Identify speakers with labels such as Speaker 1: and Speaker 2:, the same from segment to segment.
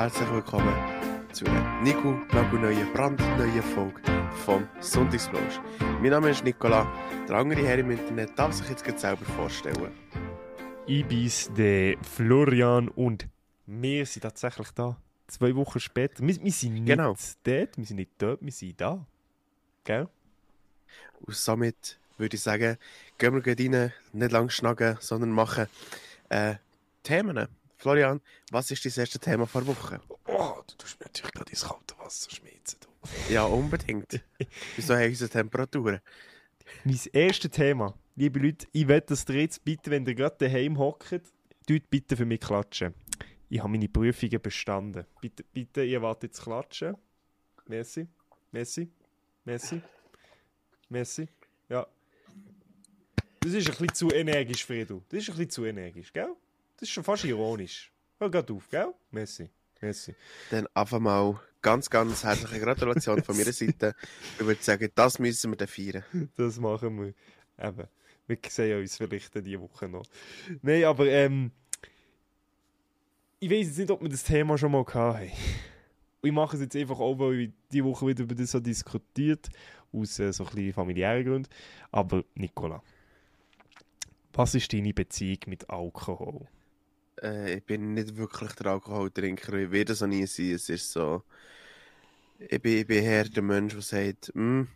Speaker 1: herzlich willkommen zu einer Nico neuen brandneuen Folge vom Sonntagsblausch. Mein Name ist Nicola, der andere Herr im Internet darf sich jetzt selber vorstellen.
Speaker 2: Ich bin der Florian und wir sind tatsächlich da. Zwei Wochen später. Wir, wir sind nicht
Speaker 1: Genau.
Speaker 2: dort, wir sind nicht dort, wir sind da. Gell?
Speaker 1: Und somit würde ich sagen, gehen wir rein, nicht lang schnacken, sondern machen äh, Themen. Florian, was ist dein erstes Thema vor Woche?
Speaker 2: Oh, du tust mir natürlich gerade ins kalte Wasser schmitzen. Du.
Speaker 1: Ja, unbedingt. Wieso haben unsere Temperaturen?
Speaker 2: Mein erstes Thema. Liebe Leute, ich will, dass ihr jetzt bitte, wenn ihr gerade daheim hockt, tut bitte für mich klatschen. Ich habe meine Prüfungen bestanden. Bitte, bitte, ihr wartet zu klatschen. Merci. Merci. Merci. Merci. Ja. Das ist ein bisschen zu energisch, Fredo. Das ist ein bisschen zu energisch, gell? Das ist schon fast ironisch. Hör gerade auf, gell? Merci. Merci.
Speaker 1: Dann einfach mal ganz, ganz herzliche Gratulation von meiner Seite. Ich würde sagen, das müssen wir dann feiern.
Speaker 2: Das machen wir. Eben. Wir sehen uns vielleicht diese Woche noch. Nein, aber ähm, ich weiß jetzt nicht, ob wir das Thema schon mal hatten. Ich mache es jetzt einfach auch, weil ich diese Woche wieder über das so diskutiert, aus äh, so ein familiären Gründen. Aber Nicola, was ist deine Beziehung mit Alkohol?
Speaker 1: Äh, ich bin nicht wirklich der Alkoholtrinker. Ich werde so nie sein. Es ist so. Ich bin, ich bin eher der Mensch, der sagt, «Hm,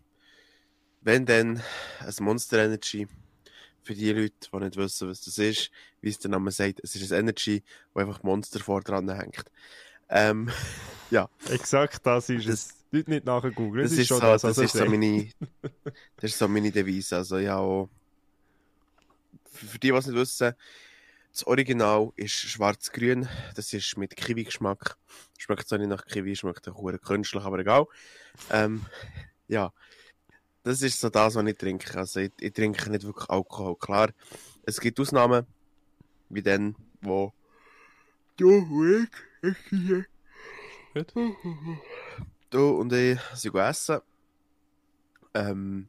Speaker 1: wenn dann ein Monster Energy. Für die Leute, die nicht wissen, was das ist, wie es der Name sagt, es ist ein Energy, wo einfach Monster vor dran hängt. Ähm, ja,
Speaker 2: Exakt, das ist
Speaker 1: Das-
Speaker 2: es. Leute nicht nachher googeln.
Speaker 1: das,
Speaker 2: Das,
Speaker 1: ist,
Speaker 2: schon
Speaker 1: so,
Speaker 2: das,
Speaker 1: das, ist so meine, das ist so meine Devise. Also ja, auch, für, für die, die es nicht wissen, das Original ist schwarz-grün. Das ist mit Kiwi-Geschmack. Schmeckt zwar nicht nach Kiwi, schmeckt auch künstlich, aber egal. Ähm, ja, das ist so das, was ich trinke. Also ich, ich trinke nicht wirklich Alkohol. Klar, es gibt Ausnahmen, wie dann, wo du und ich, ich hier,
Speaker 2: Gut.
Speaker 1: du und ich sind go essen. Ähm,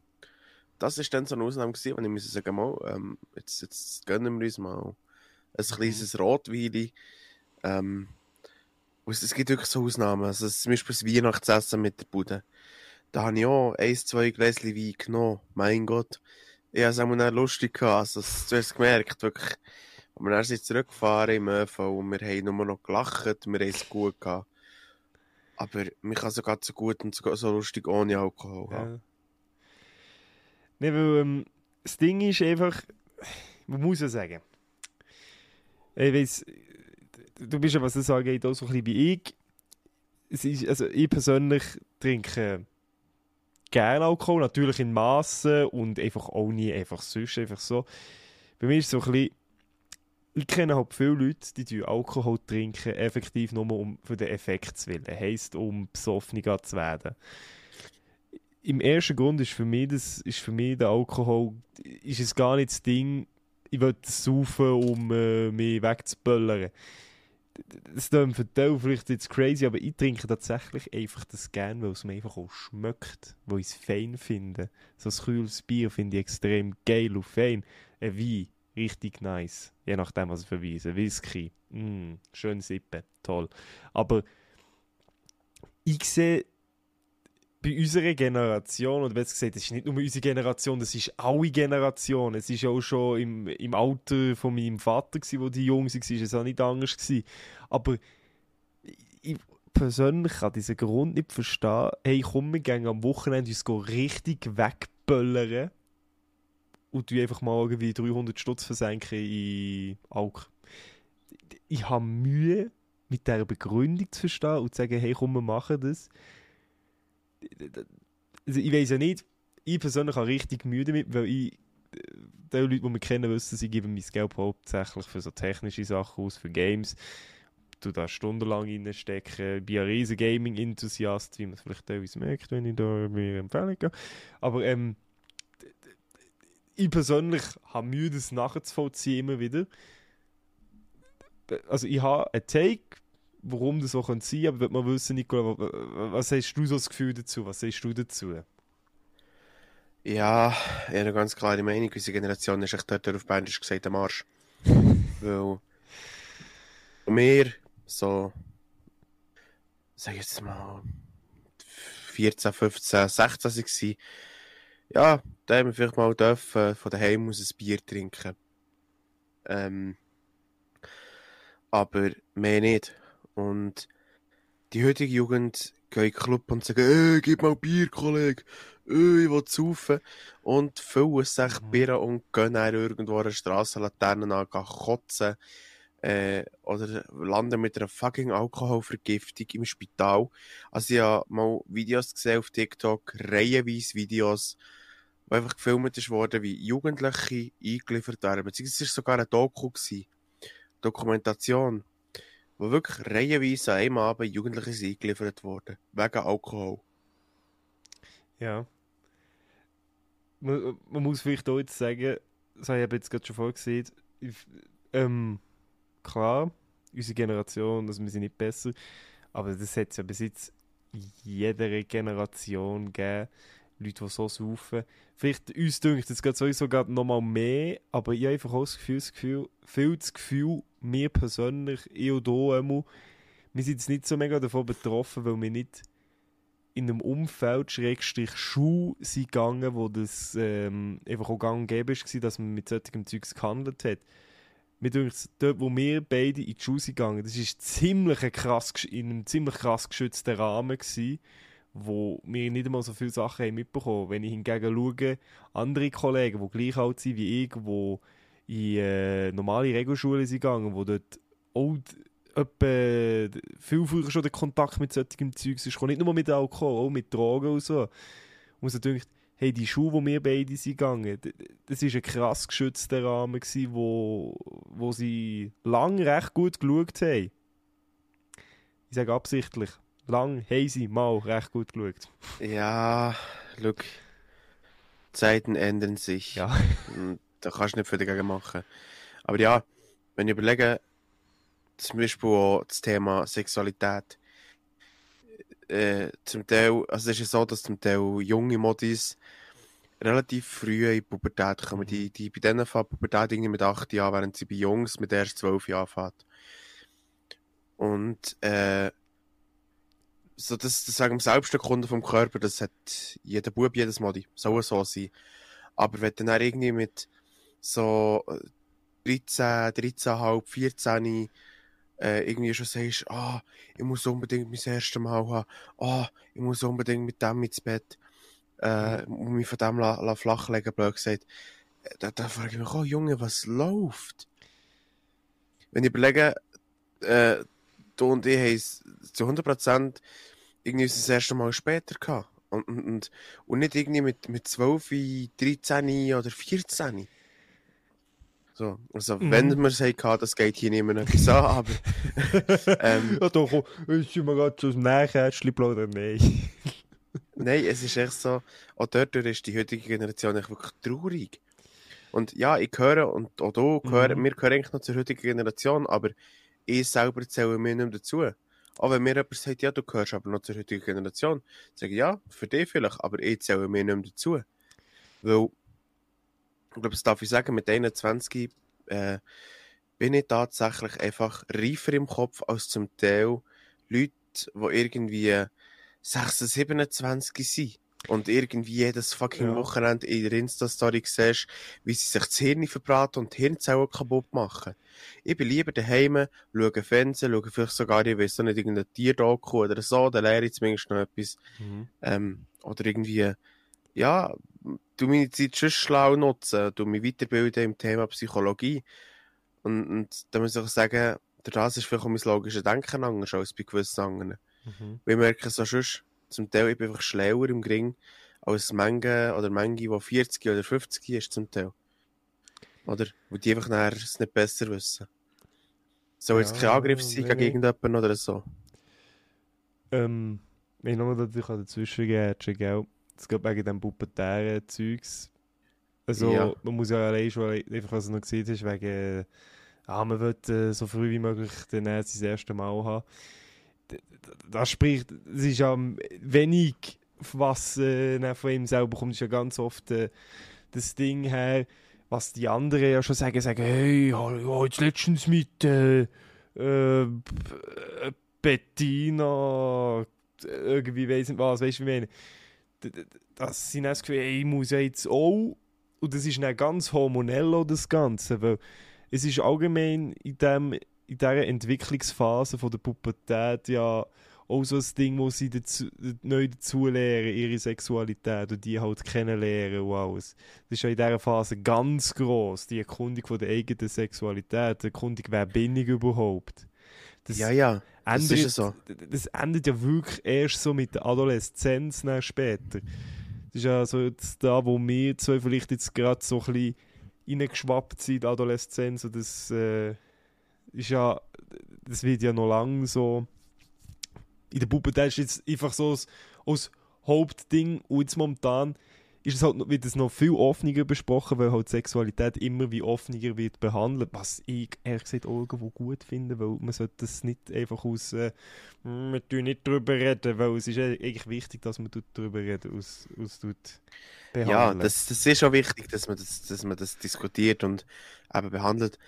Speaker 1: das ist dann so eine Ausnahme gewesen, wenn ich muss sagen, mal, ähm, jetzt, jetzt gönnen wir uns mal ein kleines Rotwein. Ähm, es, gibt wirklich so Ausnahmen. Also zum Beispiel das Weihnachtsessen mit der Bude. Da habe ich auch ein, zwei Gläschen Wein genommen. Mein Gott. Ich habe es auch mal lustig gehabt. Also, du hast gemerkt, wirklich. Und wir dann sind zurückgefahren im ÖV und wir haben nur noch gelacht, wir haben es gut gehabt. Aber man kann sogar so gut und so, so lustig ohne Alkohol haben.
Speaker 2: Ja. Nee, weil ähm, das Ding ist einfach, man muss ja sagen, ich weiss, du bist ja, was das angeht, auch so ein bisschen wie ich. Ist, also ich persönlich trinke gerne Alkohol, natürlich in Massen und einfach auch nie einfach sonst, einfach so. Bei mir ist es so ein bisschen, ich kenne halt viele Leute, die Alkohol trinken, effektiv nur um für den Effekt zu willen. Heisst, um besoffener zu werden im ersten Grund ist für mich, das ist für mich der Alkohol, ist es gar nicht das Ding, ich will saufen, um äh, mich wegzuböllern. Das klingt für die vielleicht jetzt crazy, aber ich trinke tatsächlich einfach das gern, weil es mir einfach auch schmeckt, weil ich es fein finde. So ein kühles Bier finde ich extrem geil und fein. Ein Wein, richtig nice. Je nachdem, was ist. Ein Whisky, mm, schön sippen, toll. Aber ich sehe bei unserer Generation, und besser gesagt, es ist nicht nur unsere Generation, das ist alle Generationen. Es ist auch schon im, im Alter von meinem Vater, gewesen, wo die jung waren, es auch nicht anders. Gewesen. Aber ich persönlich kann diesen Grund nicht verstehen. Hey, komm, wir gehen am Wochenende uns richtig wegböllern und du einfach mal irgendwie 300 Stutz versenken in Alk. Ich habe Mühe, mit dieser Begründung zu verstehen und zu sagen, hey, komm, wir machen das also ich weiß ja nicht, ich persönlich habe richtig Mühe damit, weil ich, äh, die Leute, die mich kennen, wissen, sie geben mein Geld hauptsächlich für so technische Sachen aus, für Games. Du da stundenlang reinstecken. Ich bin ein riesen Gaming-Enthusiast, wie man es vielleicht teilweise merkt, wenn ich da mir Empfehlung gehe. Aber ähm, ich persönlich habe Mühe, das nachzuvollziehen immer wieder. Also ich habe einen Take, warum das so sein könnte, aber würde man wissen, Nicola, wa- wa- was hast du so das Gefühl dazu? Was sagst du dazu?
Speaker 1: Ja, ich habe eine ganz klare Meinung. Unsere Generation ist echt dort auf Bändisch gesagt am Arsch. Weil wir so sag ich jetzt mal, 14, 15, 16 war, ja, da haben wir vielleicht mal dürfen, von daheim aus ein Bier trinken. Ähm, aber mehr nicht. Und die heutige Jugend geht in den Club und sagen, ey, gib mal Bier, Kollege, ey, ich will saufen. Und füllen sich
Speaker 2: Mhm.
Speaker 1: Bier und gehen dann irgendwo an der Strassenlaterne an, gehen kotzen. Äh, oder landen mit einer fucking Alkoholvergiftung im Spital. Also ich habe mal Videos gesehen auf TikTok, reihenweise Videos, wo einfach gefilmt ist worden, wie Jugendliche eingeliefert werden. Beziehungsweise es war sogar eine Doku, gewesen, Dokumentation, wo wirklich reihenweise an einem Abend Jugendliche sind eingeliefert wurden. Wegen Alkohol.
Speaker 2: Ja. Man, man muss vielleicht auch jetzt sagen, das habe ich jetzt gerade schon vorgesehen, ähm, klar, unsere Generation, also wir sind nicht besser, aber das hat es ja bis jetzt jeder Generation gegeben, Leute, die so saufen. Vielleicht uns dünkt es gerade sowieso gerade nochmal mehr, aber ich habe einfach auch das Gefühl, das Gefühl, viel das Gefühl, mir persönlich, ich und hier wir sind jetzt nicht so mega davon betroffen, weil wir nicht in einem Umfeld, Schrägstrich Schuh, sind gegangen, wo das ähm, einfach auch gang und gäbe war, dass man mit solchem Zeugs gehandelt hat. Mir denkt, dort, wo wir beide in die Schule sind gegangen, das war in einem ziemlich krass geschützten Rahmen, gewesen, wo wir nicht einmal so viele Sachen haben mitbekommen. Wenn ich hingegen schaue, andere Kollegen, die gleich alt sind wie ich, die in äh, normale Regelschulen sind gegangen, wo dort auch etwa viel früher schon der Kontakt mit solchem Zeugs ist. Nicht nur mit Alkohol, auch mit Drogen und so. Und so denkt, hey, die Schuhe, wo wir beide sind gegangen, das war ein krass geschützter Rahmen, gewesen, wo, wo sie lang recht gut geschaut haben. Ich sage absichtlich, lang haben sie mal recht gut geschaut.
Speaker 1: Ja, look. Zeiten ändern sich.
Speaker 2: Ja.
Speaker 1: Und da kannst du nicht viel dagegen machen. Aber ja, wenn ich überlege, zum Beispiel auch das Thema Sexualität. Äh, zum Teil, also es ist ja so, dass zum Teil junge Modis relativ früh in die Pubertät kommen.
Speaker 2: Mhm.
Speaker 1: Die, die bei denen fängt Pubertät irgendwie mit 8 Jahren, während sie bei Jungs mit erst 12 Jahren fährt. Und äh, so das, das sagen wir Selbsterkunden vom Körper, das hat jeder Bub, jedes Modi. Soll so sein. Aber wenn du dann irgendwie mit so äh, 13, 13,5, 14 äh, irgendwie schon sagst, ah, ich muss unbedingt mein erstes Mal haben, ah, ich muss unbedingt mit dem ins Bett äh, und mich von dem la, la flachlegen, blöd gesagt. Äh, Da, da frage ich mich, oh Junge, was läuft? Wenn ich überlege, äh, du und ich haben es zu 100% irgendwie das erste Mal später gehabt. Und, und, und, nicht irgendwie mit, mit 12, 13 oder 14. So, also,
Speaker 2: Mhm.
Speaker 1: wenn wir es hatten, das geht hier niemand etwas an, aber ähm,
Speaker 2: ja, doch, ist schon mal gerade so ein Nähkästchen plaudern? Nein.
Speaker 1: nein, es ist echt so, auch dort ist die heutige Generation echt wirklich traurig. Und ja, ich höre, und auch du, gehören,
Speaker 2: Mhm.
Speaker 1: wir gehören eigentlich noch zur heutigen Generation, aber ich selber zähle mir nicht mehr dazu. Auch wenn mir jemand sagt, ja, du gehörst aber noch zur heutigen Generation, sage ich, ja, für dich vielleicht, aber ich zähle mir nicht mehr dazu. Weil, ich glaube, das darf ich sagen, mit 21 äh, bin ich tatsächlich einfach reifer im Kopf als zum Teil Leute, die irgendwie 26, 27 sind. Und irgendwie jedes fucking
Speaker 2: Ja.
Speaker 1: Wochenende in der Insta-Story siehst, wie sie sich das Hirn verbraten und die Hirnzellen kaputt machen. Ich bin lieber daheim, schaue Fernsehen, schaue vielleicht sogar, ich weiß nicht, irgendein Tierdoku oder so, da lehre ich zumindest noch etwas.
Speaker 2: Mhm.
Speaker 1: Ähm, oder irgendwie, ja, du meine Zeit schon schlau nutzen, du mich weiterbilden im Thema Psychologie. Und, und da muss ich sagen, das ist vielleicht auch mein logisches Denken anders als bei gewissen anderen.
Speaker 2: Mhm.
Speaker 1: Wir merken so schon, zum Teil, ich bin einfach schlauer im Gring als Menge oder Menge, die 40 oder 50 ist zum Teil. Oder? Wo die einfach nachher es nicht besser wissen. Soll jetzt
Speaker 2: Ja,
Speaker 1: kein Angriff sein gegen irgendjemanden oder so.
Speaker 2: Ähm, wenn ich nochmal natürlich dazwischen grätschen, gell? Es geht wegen dem pubertären Zeugs. Also,
Speaker 1: Ja.
Speaker 2: man muss ja allein schon, einfach was du noch gesehen hast, wegen, ah, man will äh, so früh wie möglich dann erst sein erstes Mal haben. Das spricht, es ist ja wenig, was äh, von ihm selber kommt, ist ja ganz oft äh, das Ding her, was die anderen ja schon sagen, sagen, hey, ja jetzt letztens mit, äh, äh, Bettina, irgendwie weiss nicht was, weißt du, wie ich meine? Das sind das Gefühl, ich muss jetzt auch, und das ist dann ganz hormonell das Ganze, weil es ist allgemein in, dem, in dieser Entwicklungsphase von der Pubertät ja auch so ein Ding, wo sie dazu, neu dazulernen, ihre Sexualität und die halt kennenlernen und alles. Das ist ja in dieser Phase ganz gross, die Erkundung von der eigenen Sexualität, die Erkundung, wer bin ich überhaupt. Das
Speaker 1: Ja, ja, das
Speaker 2: ändert,
Speaker 1: ist so.
Speaker 2: das endet ja wirklich erst so mit der Adoleszenz dann später. Das ist ja so jetzt da, wo wir zwei vielleicht jetzt gerade so ein bisschen reingeschwappt sind Adoleszenz und das äh, ist ja, das wird ja noch lange so in der Pubertät ist jetzt einfach so als, als Hauptding und jetzt momentan ist es halt, noch- wird es noch viel offener besprochen, weil halt Sexualität immer wie offener wird behandelt, was ich ehrlich gesagt auch irgendwo gut finde, weil man sollte das nicht einfach aus äh, «Hm, wir tun nicht drüber reden, weil es ist ja eigentlich wichtig, dass man tut drüber reden aus, aus tut
Speaker 1: Ja,
Speaker 2: behandeln.
Speaker 1: das, das ist schon wichtig, dass man das, dass man das diskutiert und eben behandelt.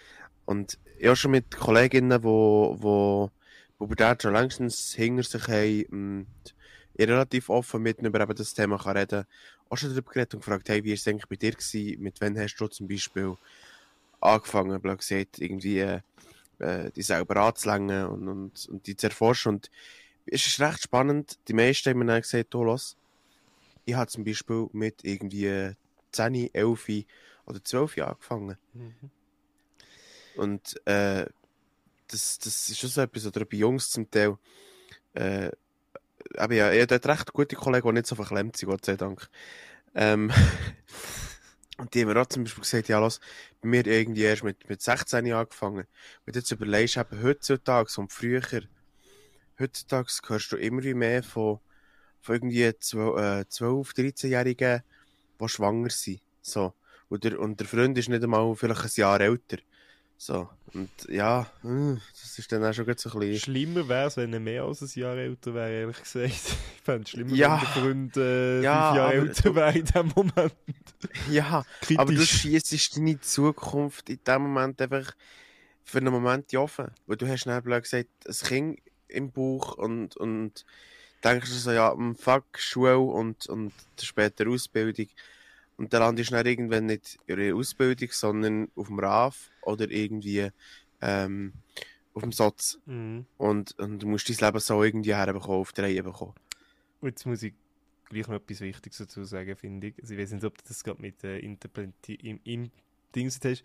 Speaker 1: Und ja, schon mit Kolleginnen, wo, wo Pubertät schon längstens hinter sich haben und ich relativ offen mit über eben das Thema kann reden auch schon darüber geredet und gefragt, hey, wie war es eigentlich bei dir gewesen? Mit wann hast du zum Beispiel angefangen, blöd gesagt, irgendwie äh, äh, die selber anzulängen und, und, und die zu erforschen. Und es ist recht spannend. Die meisten haben mir dann gesagt, oh, los, ich habe zum Beispiel mit irgendwie 10, 11 oder 12 Jahren angefangen.
Speaker 2: Mhm.
Speaker 1: Und äh, das, das ist schon so etwas, oder bei Jungs zum Teil. Äh, aber ja, ich habe dort recht gute Kollegen, die nicht so verklemmt sind, Gott sei Dank. Ähm, und die haben mir auch zum Beispiel gesagt, ja, los, bei mir irgendwie erst mit, mit 16 Jahren angefangen. Wenn du jetzt überlegst, eben heutzutage und früher, heutzutage hörst du immer wie mehr von, von irgendwie 12, äh, 12 13-Jährigen, die schwanger sind. So. Und der, und der Freund ist nicht einmal vielleicht ein Jahr älter. So. Und ja, äh, das ist dann auch schon so ein bisschen.
Speaker 2: Schlimmer wäre es, wenn er mehr als ein Jahr älter wäre, ehrlich gesagt. Ich fände es schlimmer,
Speaker 1: Ja.
Speaker 2: wenn der Freund äh,
Speaker 1: Ja,
Speaker 2: fünf Jahre älter wäre in dem Moment.
Speaker 1: Ja,
Speaker 2: Kritisch.
Speaker 1: aber du schießt deine Zukunft in dem Moment einfach für einen Moment offen. Weil du hast blöd gesagt, ein Kind im Bauch und, und denkst du so, ja, mm, fuck, Schule und, und später Ausbildung. Und dann landest du dann irgendwann nicht in der Ausbildung, sondern auf dem RAF oder irgendwie ähm, auf dem Satz.
Speaker 2: Mhm.
Speaker 1: Und, und du musst dein Leben so irgendwie herbekommen, auf die Reihe bekommen.
Speaker 2: Und jetzt muss ich gleich noch etwas Wichtiges dazu sagen, finde ich. Also ich weiß nicht, ob du das gerade mit äh, Interpleti im, im Dings hast.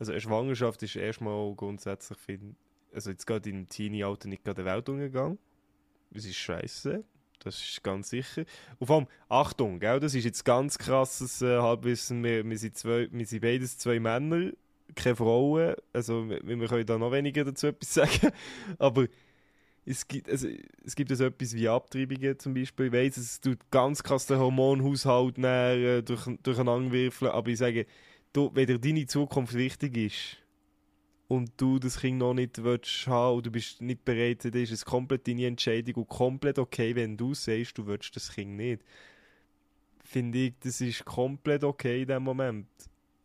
Speaker 2: Also eine Schwangerschaft ist erstmal grundsätzlich, find, also jetzt gerade im Teenie-Alter nicht gerade der Weltuntergang. Das ist scheiße. Das ist ganz sicher. Und allem, Achtung, gell, das ist jetzt ganz krasses äh, Halbwissen. Wir, wir, sind zwei, wir sind beides zwei Männer, keine Frauen. Also wir, wir können da noch weniger dazu etwas sagen. Aber es gibt, also, es gibt also etwas wie Abtreibungen zum Beispiel. Ich weiss, es tut ganz krass den Hormonhaushalt näher, äh, durch, durcheinander wirfeln. Aber ich sage, du, wenn dir deine Zukunft wichtig ist und du das Kind noch nicht willst haben und du bist nicht bereit, dann ist es komplett deine Entscheidung und komplett okay, wenn du sagst, du willst das Kind nicht. Finde ich, das ist komplett okay in dem Moment.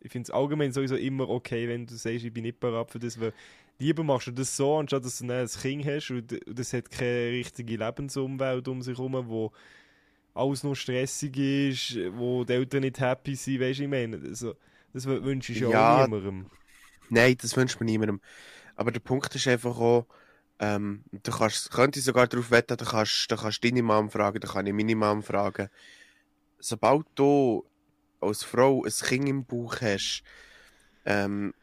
Speaker 2: Ich finde es allgemein sowieso immer okay, wenn du sagst, ich bin nicht bereit für das, weil lieber machst du das so, anstatt dass du dann ein Kind hast und das hat keine richtige Lebensumwelt um sich herum, wo alles nur stressig ist, wo die Eltern nicht happy sind, weißt du, ich meine, also, das wü- wünsche ich ja,
Speaker 1: Ja,
Speaker 2: auch niemandem.
Speaker 1: Nein, das wünscht man niemandem. Aber der Punkt ist einfach auch, ähm, du kannst, könnte ich sogar darauf wetten, du kannst, du kannst deine Mom fragen, du kann ich meine Mom fragen. Sobald du als Frau ein Kind im Bauch hast, ähm,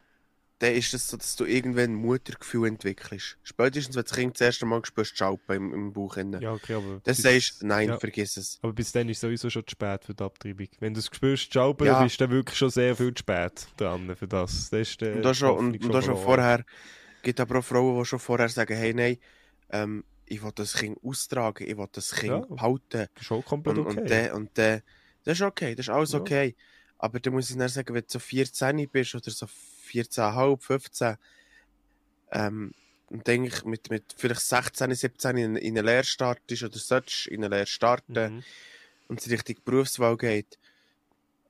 Speaker 1: dann ist es so, dass du irgendwann ein Muttergefühl entwickelst. Spätestens, wenn das Kind das erste Mal spürst, schalpen im, im Bauch. innen.
Speaker 2: Ja, okay, aber...
Speaker 1: Dann sagst du, nein,
Speaker 2: ja.
Speaker 1: vergiss es.
Speaker 2: Aber bis dann ist sowieso schon zu spät für die Abtreibung. Wenn du es spürst, schalpen,
Speaker 1: Ja.
Speaker 2: dann bist du dann wirklich schon sehr viel zu spät dran für das. das ist, äh,
Speaker 1: Und da schon, und, und da schon vorher, gibt aber auch Frauen, die schon vorher sagen, hey, nein, ähm, ich will das Kind austragen, ich will das Kind
Speaker 2: Ja.
Speaker 1: behalten.
Speaker 2: Das ist schon komplett
Speaker 1: Und,
Speaker 2: okay.
Speaker 1: und der, und der, das ist okay, das ist alles
Speaker 2: Ja.
Speaker 1: okay. Aber da muss ich dann sagen, wenn du so 14 bist oder so 14,5, 15, ähm, und denke ich, mit, mit vielleicht 16, 17 in, in eine Lehre startest oder solltest in eine Lehre starten
Speaker 2: Mhm.
Speaker 1: und es Richtung Berufswahl geht,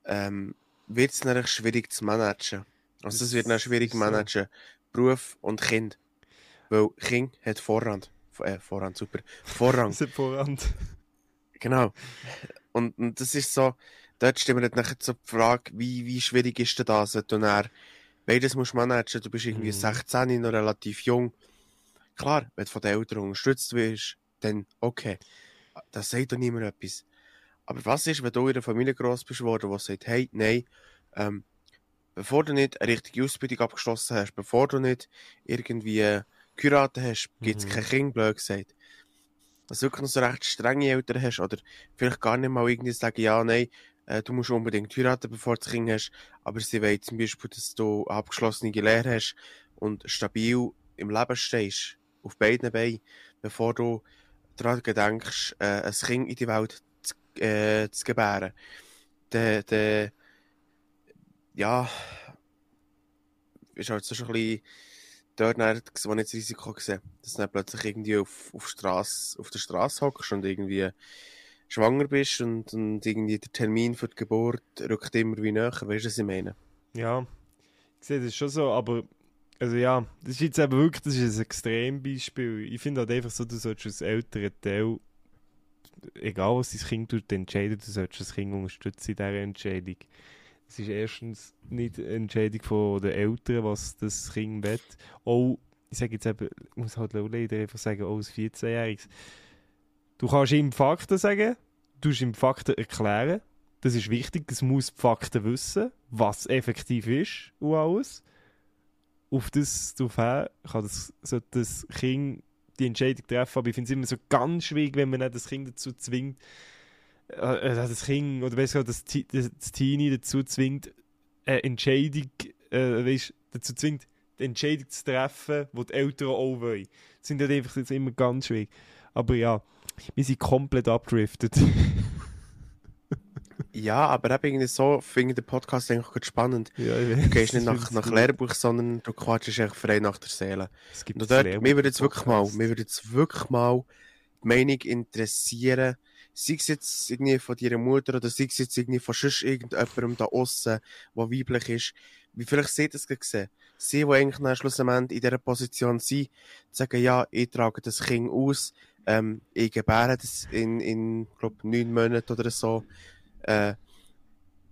Speaker 1: ähm, wird es dann schwierig zu managen. Also es wird dann schwierig
Speaker 2: so.
Speaker 1: managen, Beruf und Kind. Weil Kind hat Vorrang. Äh, Vorhand, super. Vorrang.
Speaker 2: Hat Vorhand.
Speaker 1: Genau. Und, und das ist so, dort wir dann nachher so die Frage, wie, wie schwierig ist denn das, wenn du dann beides musst managen, du bist irgendwie
Speaker 2: Mhm.
Speaker 1: 16, noch relativ jung. Klar, wenn du von den Eltern unterstützt wirst, dann okay. Das sagt doch niemand etwas. Aber was ist, wenn du in einer Familie gross bist worden, die sagt, hey, nein, ähm, bevor du nicht eine richtige Ausbildung abgeschlossen hast, bevor du nicht irgendwie geheiratet hast, gibt es
Speaker 2: Mhm.
Speaker 1: kein Kind, blöd gesagt. Dass du wirklich noch so recht strenge Eltern hast oder vielleicht gar nicht mal irgendwie sagen, ja, nein, äh, du musst unbedingt heiraten, bevor du Kind hast, aber sie wollen zum Beispiel, dass du eine abgeschlossene Lehre hast und stabil im Leben stehst, auf beiden Beinen, bevor du daran gedenkst, äh, ein Kind in die Welt zu, äh, zu gebären. Der, der, ja, ist halt so schon ein bisschen dort, dann, wo ich das Risiko gesehen dass du dann plötzlich irgendwie auf, auf, Strasse, auf der Straße hockst und irgendwie schwanger bist und, und irgendwie der Termin für die Geburt rückt immer wie näher. Weißt du, was ich meine?
Speaker 2: Ja, ich sehe das schon so, aber also ja, das ist jetzt eben wirklich das ist ein Extrembeispiel. Ich finde halt einfach so, du solltest als älterer Teil, egal was dein Kind tut, entscheiden, du solltest das Kind unterstützen in dieser Entscheidung. Es ist erstens nicht eine Entscheidung von den Eltern, was das Kind will. Auch, ich sage jetzt eben, ich muss halt leider einfach sagen, auch als 14-Jähriges. Du kannst ihm Fakten sagen, du ihm Fakten erklären, das ist wichtig, es muss die Fakten wissen, was effektiv ist und alles. Auf das darauf kann das, sollte das Kind die Entscheidung treffen, aber ich finde es immer so ganz schwierig, wenn man das Kind dazu zwingt, äh, äh, das Kind, oder besser das, das Teenie dazu zwingt, eine Entscheidung, äh, weißt, dazu zwingt, die Entscheidung zu treffen, die die Eltern auch wollen. Das sind halt einfach jetzt immer ganz schwierig. Aber ja, wir sind komplett abdriftet.
Speaker 1: Ja, aber eben irgendwie so finde ich den Podcast eigentlich spannend.
Speaker 2: ja,
Speaker 1: Du gehst nicht nach, nach Lehrbuch, sondern du quatschst echt frei nach der Seele.
Speaker 2: Es gibt
Speaker 1: Und dort, mir würde jetzt wirklich mal, mir würde jetzt wirklich mal die Meinung interessieren, sei es jetzt irgendwie von deiner Mutter oder sei es jetzt irgendwie von sonst irgendjemandem da aussen, der weiblich ist, wie vielleicht sie das gesehen. Sie, die eigentlich dann schlussendlich in dieser Position sind, sagen, ja, ich trage das Kind aus, ähm, ich gebäre das in, in glaub, neun Monaten oder so, äh,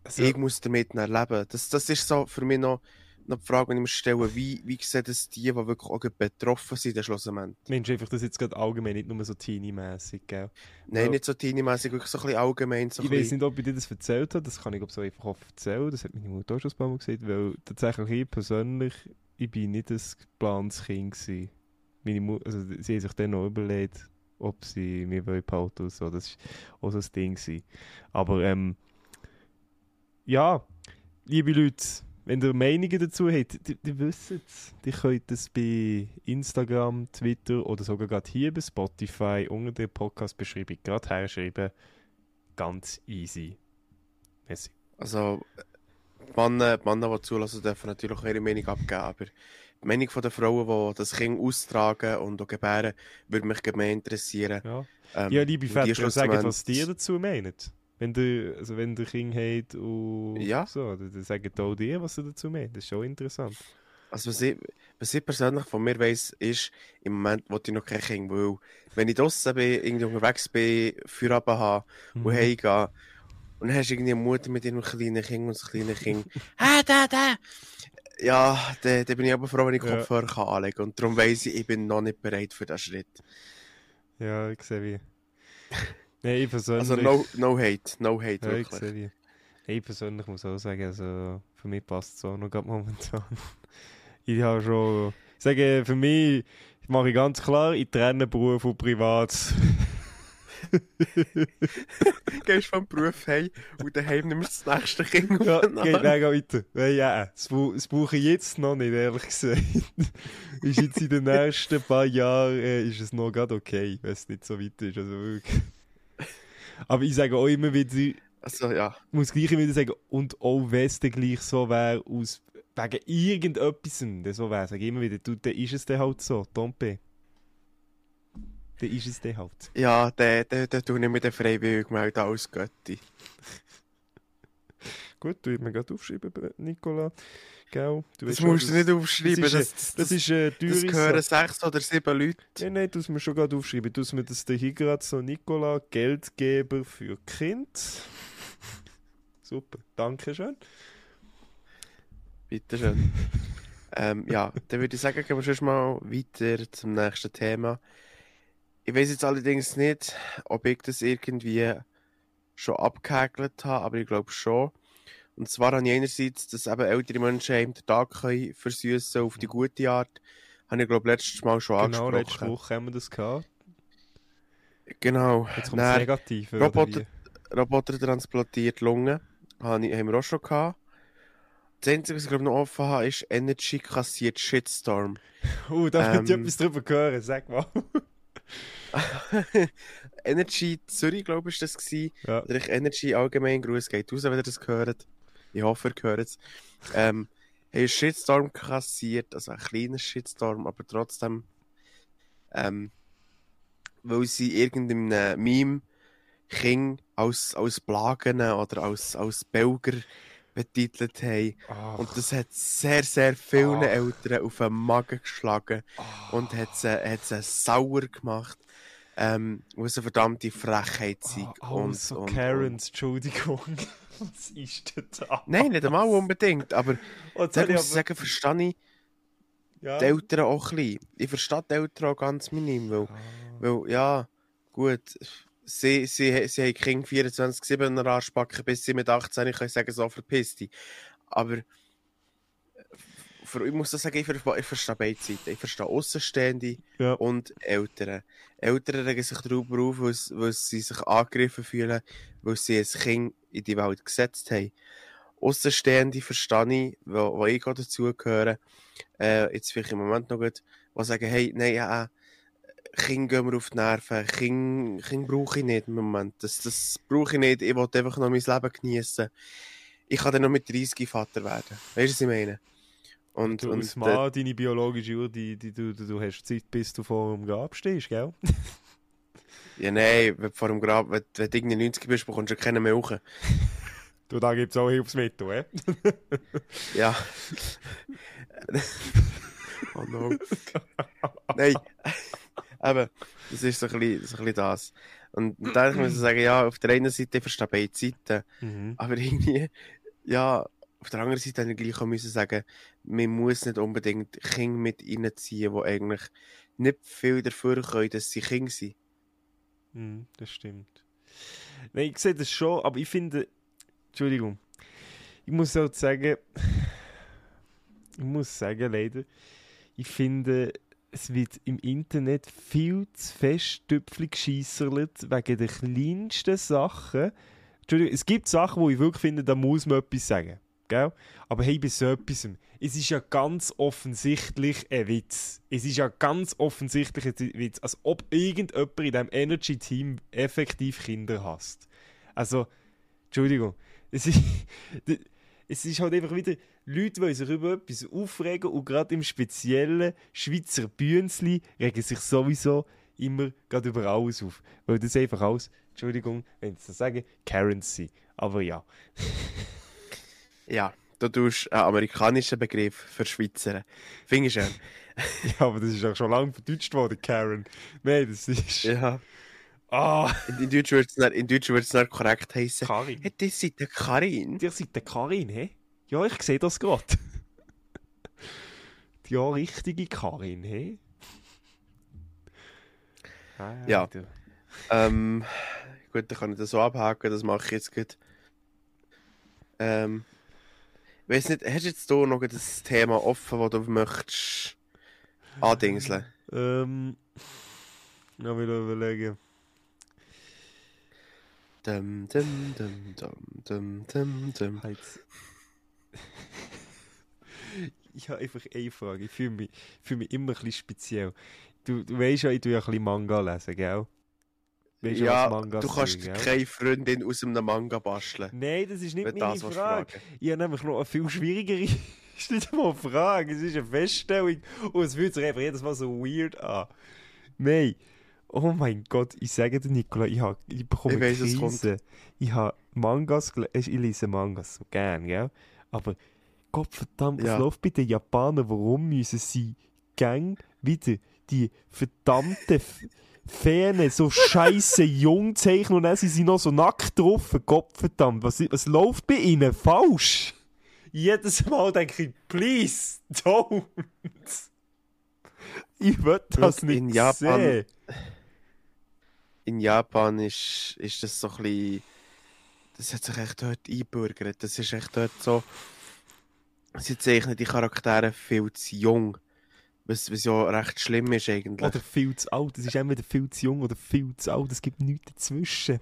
Speaker 2: Also,
Speaker 1: ich muss damit dann leben. Das, das ist so für mich noch, noch die Frage, die ich mir stelle, wie, wie sehen das die, die wirklich auch betroffen sind, schlussendlich?
Speaker 2: Mensch, einfach das jetzt gerade allgemein, nicht nur so teeny-mässig, gell?
Speaker 1: Nein,
Speaker 2: Ja.
Speaker 1: nicht so teenie-mässig, wirklich so ein bisschen allgemein. So
Speaker 2: ich weiß nicht, ob ich dir das erzählt habe, das kann ich glaube so einfach auch erzählen, das hat meine Mutter auch schon ein paar Mal gesagt, weil tatsächlich ich persönlich, ich bin nicht ein geplantes Kind gewesen. Meine Mu also sie haben sich dann noch überlegt, ob sie mir wollen behalten oder so, das war auch so ein Ding gewesen. Aber ähm, ja, liebe Leute, wenn ihr Meinungen dazu habt, die, die wissen es. Die könnt es bei Instagram, Twitter oder sogar gerade hier bei Spotify unter der Podcast-Beschreibung gerade herschreiben. Ganz easy. Merci.
Speaker 1: Also, die Männer, die zulassen, dürfen natürlich ihre Meinung abgeben, aber die Meinung der Frauen, die das Kind austragen und auch gebären, würde mich mehr interessieren.
Speaker 2: Ja,
Speaker 1: Ähm,
Speaker 2: ja liebe
Speaker 1: die
Speaker 2: Väter,
Speaker 1: schlussendlich-
Speaker 2: was ihr dazu meint. Wenn ihr, also wenn ihr Kind habt und
Speaker 1: Ja.
Speaker 2: so, dann sagt auch dir, was ihr dazu meint. Das ist schon interessant.
Speaker 1: Also was ich, was ich persönlich von mir weiss, ist, im Moment wo ich noch kein Kind, weil wenn ich draussen bin, irgendwie unterwegs bin, Feierabend habe
Speaker 2: Mhm.
Speaker 1: und heimgehe, und dann hast du irgendwie eine Mutter mit ihrem kleinen Kind und das kleine Kind, «Ah, da, da!» Ja, dann dann bin ich aber froh, wenn ich
Speaker 2: Ja.
Speaker 1: Kopfhörer kann anlegen kann. Und darum weiss ich, ich bin noch nicht bereit für diesen Schritt.
Speaker 2: Ja, ich sehe wie. Nein, ich persönlich...
Speaker 1: Also no, no hate, no hate,
Speaker 2: ja, ich
Speaker 1: wirklich.
Speaker 2: sehe wie. Ich persönlich muss auch sagen, also für mich passt es auch noch gerade momentan. ich habe schon... Ich sage, für mich mache ich ganz klar, ich trenne Beruf und Privat.
Speaker 1: Gehst vom Beruf heim und daheim nimmst du das nächste Kind
Speaker 2: Ja,
Speaker 1: aufeinander.
Speaker 2: geht mega weiter. Ja, ja das, das brauche ich jetzt noch nicht, ehrlich gesagt. ist jetzt in den nächsten paar Jahren äh, ist es noch gerade okay, wenn es nicht so weit ist. Also wirklich. Aber ich sage auch immer wieder, ich
Speaker 1: Also ja,
Speaker 2: muss gleich wieder sagen, und auch wenn es gleich so wäre, aus wegen irgendetwas, so wäre, sage ich immer wieder, du, dann ist es dann halt so, Tompe. Dann ist es dann halt.
Speaker 1: ja, der, der, der tue ich mir den freiwillig melden als Götti.
Speaker 2: Gut, du mir gerade aufschreiben, Nicola. Gell?
Speaker 1: Das
Speaker 2: Du schon,
Speaker 1: musst du nicht aufschreiben.
Speaker 2: das
Speaker 1: Das,
Speaker 2: ist,
Speaker 1: das,
Speaker 2: Das ist
Speaker 1: das gehören sechs oder sieben Leute.
Speaker 2: Nein, nein, du musst mir schon gerade aufschreiben. Du mir das hier gerade so, Nicola, Geldgeber für Kind. Super, danke schön.
Speaker 1: Bitte schön. ähm, ja, dann würde ich sagen, gehen wir schon mal weiter zum nächsten Thema. Ich weiß jetzt allerdings nicht, ob ich das irgendwie schon abgehäkelt habe, aber ich glaube schon. Und zwar habe ich einerseits, dass eben ältere Menschen eben den Tag können versüßen auf die gute Art. Habe ich glaube letztes Mal schon
Speaker 2: Genau, letzte
Speaker 1: angesprochen.
Speaker 2: Woche haben wir das gehabt.
Speaker 1: Genau.
Speaker 2: Jetzt kommt das Negative.
Speaker 1: Roboter-? Roboter transplantiert Lungen. Haben wir auch schon gehabt. Das Einzige, was ich glaube noch offen habe, ist Energy kassiert Shitstorm.
Speaker 2: Oh, da möchte ich
Speaker 1: Ähm.
Speaker 2: etwas drüber hören, sag mal.
Speaker 1: Energy Zürich, glaube ich, war das. Gewesen.
Speaker 2: ja.
Speaker 1: Oder ich Energy allgemein Gruß geht raus, wenn ihr das gehört. Ich hoffe, ihr hört es. Ähm, haben einen Shitstorm kassiert, also ein kleiner Shitstorm, aber trotzdem, ähm, weil sie irgendeinem Meme King als, als Plagen oder als, als Belger betitelt haben.
Speaker 2: Ach,
Speaker 1: Und das hat sehr, sehr vielen
Speaker 2: Ach.
Speaker 1: Eltern auf den Magen geschlagen
Speaker 2: ach.
Speaker 1: und hat sie, hat sie sauer gemacht, ähm, was eine verdammte Frechheit sei.
Speaker 2: Ah, oh,
Speaker 1: und,
Speaker 2: so
Speaker 1: und,
Speaker 2: Karens, Entschuldigung. Was ist denn da?
Speaker 1: Nein, nicht einmal unbedingt, aber
Speaker 2: Oh,
Speaker 1: da
Speaker 2: ich
Speaker 1: muss ich sagen, verstehe ich
Speaker 2: ja.
Speaker 1: die Eltern auch ein bisschen. Ich verstehe die Eltern auch ganz minim, weil,
Speaker 2: Ah.
Speaker 1: weil ja, gut, sie, sie, sie haben King 24-7 in der Arschbacke, bis sie mit 18 können sagen, so verpiss dich. Aber für, ich muss das sagen, ich, ver- ich verstehe beide Seiten. Ich verstehe Außenstehende
Speaker 2: Ja.
Speaker 1: und Eltern. Eltern regen sich darüber auf, weil, sie- weil sie sich angegriffen fühlen, weil sie ein Kind in die Welt gesetzt haben. Außenstehende verstehe ich, wo, wo ich dazugehöre, äh, jetzt vielleicht im Moment noch gut, die sagen, hey, nein, ja, Kind gehen wir auf die Nerven, Kind, kind brauche ich nicht im Moment, das, das brauche ich nicht, ich will einfach noch mein Leben genießen. Ich kann dann noch mit 30 Vater werden. Weißt du, was ich meine? Und,
Speaker 2: Du,
Speaker 1: und
Speaker 2: als Mann, deine biologische Uhr, die, die, du, du, du hast Zeit, bis du vor dem Grab stehst, gell?
Speaker 1: ja, nein, wenn du vor dem Grab, wenn, wenn du irgendwie 90 bist, bekommst du keine Milch.
Speaker 2: Du, da gibt es auch Hilfsmittel, eh?
Speaker 1: Ja. oh no. Nein. Aber das ist so ein bisschen so ein bisschen das. Und da muss ich sagen, ja, auf der einen Seite ich verstehe beide Seiten,
Speaker 2: Mhm.
Speaker 1: aber irgendwie, ja, auf der anderen Seite habe ich gleich müssen sagen, man muss nicht unbedingt Kinder mit reinziehen, die eigentlich nicht viel dafür können, dass sie Kinder sind.
Speaker 2: Mhm, das stimmt. Nein, ich sehe das schon, aber ich finde, Entschuldigung, ich muss auch sagen, ich muss sagen, leider, ich finde, es wird im Internet viel zu fest Tüpfel gescheisserlet wegen der kleinsten Sachen. Entschuldigung, es gibt Sachen, wo ich wirklich finde, da muss man etwas sagen. Gell? Aber hey, bei so etwas, es ist ja ganz offensichtlich ein Witz. Es ist ja ganz offensichtlich ein Witz, als ob irgendjemand in diesem Energy-Team effektiv Kinder hasst. Also, Entschuldigung, es ist, es ist halt einfach wieder, Leute wollen sich über etwas aufregen und gerade im speziellen Schweizer Bühnenli regen sich sowieso immer gerade über alles auf. Weil das einfach alles, Entschuldigung, wenn ich das sage, Karens sind. Aber ja.
Speaker 1: Ja, du tust einen amerikanischen Begriff für Schweizer. Finde ich schön.
Speaker 2: Ja, aber das ist auch schon lange verdeutscht worden, Karen. Nein, das ist...
Speaker 1: Ja.
Speaker 2: Ah,
Speaker 1: In, in Deutsch würde es nicht, in Deutsch wird's nicht korrekt heißen.
Speaker 2: Karin.
Speaker 1: Hey, das ist der Karin.
Speaker 2: Ihr seid der Karin, hä? Ja, ich sehe das gerade. Die ja, richtige Karin, hä? Ah,
Speaker 1: Ja.
Speaker 2: du.
Speaker 1: Ähm, gut, dann kann ich das so abhaken, das mache ich jetzt gut. Ähm, ich weiß nicht, hast du jetzt hier noch das Thema offen, das du möchtest andingseln?
Speaker 2: Ähm... Ja, will ich überlegen.
Speaker 1: Dum, dum, dum, dum, dum, dum.
Speaker 2: Halt. ich habe einfach eine Frage. Ich fühle mich, fühle mich immer ein bisschen speziell. Du, du weißt ja, ich tue ja ein bisschen Manga lesen, gell? Weisst ja, Mangas
Speaker 1: du kannst
Speaker 2: sind,
Speaker 1: keine Freundin aus einem Manga basteln.
Speaker 2: Nein, das ist nicht meine
Speaker 1: das
Speaker 2: Frage.
Speaker 1: fragen.
Speaker 2: Ich habe nämlich noch eine viel schwierigere. ist nicht mal eine Frage, es ist eine Feststellung. Und es fühlt sich einfach jedes Mal so weird an. Nein. Oh mein Gott, ich sage dir, Nicola, ich, hab, ich bekomme
Speaker 1: Ich weiss, es.
Speaker 2: Krise. Ich habe Mangas gelesen, ich lese Mangas so gern, gell? Aber Gottverdammt, was
Speaker 1: Ja.
Speaker 2: läuft bei den Japanern? Warum müssen sie gang wieder die verdammte Fähne so scheiße jung zeichnen und dann sind sie noch so nackt drauf? Gottverdammt, was, was läuft bei ihnen falsch? Jedes Mal denke ich, please, don't. Ich will das
Speaker 1: Schau,
Speaker 2: nicht
Speaker 1: in Japan-
Speaker 2: sehen.
Speaker 1: In Japan ist, ist das so ein bisschen. Das hat sich echt dort eingebürgert. Das ist echt dort so. Sie zeichnen die Charaktere viel zu jung. Was, was ja recht schlimm ist eigentlich.
Speaker 2: Oder viel zu alt. Es ist entweder viel zu jung oder viel zu alt. Es gibt nichts dazwischen.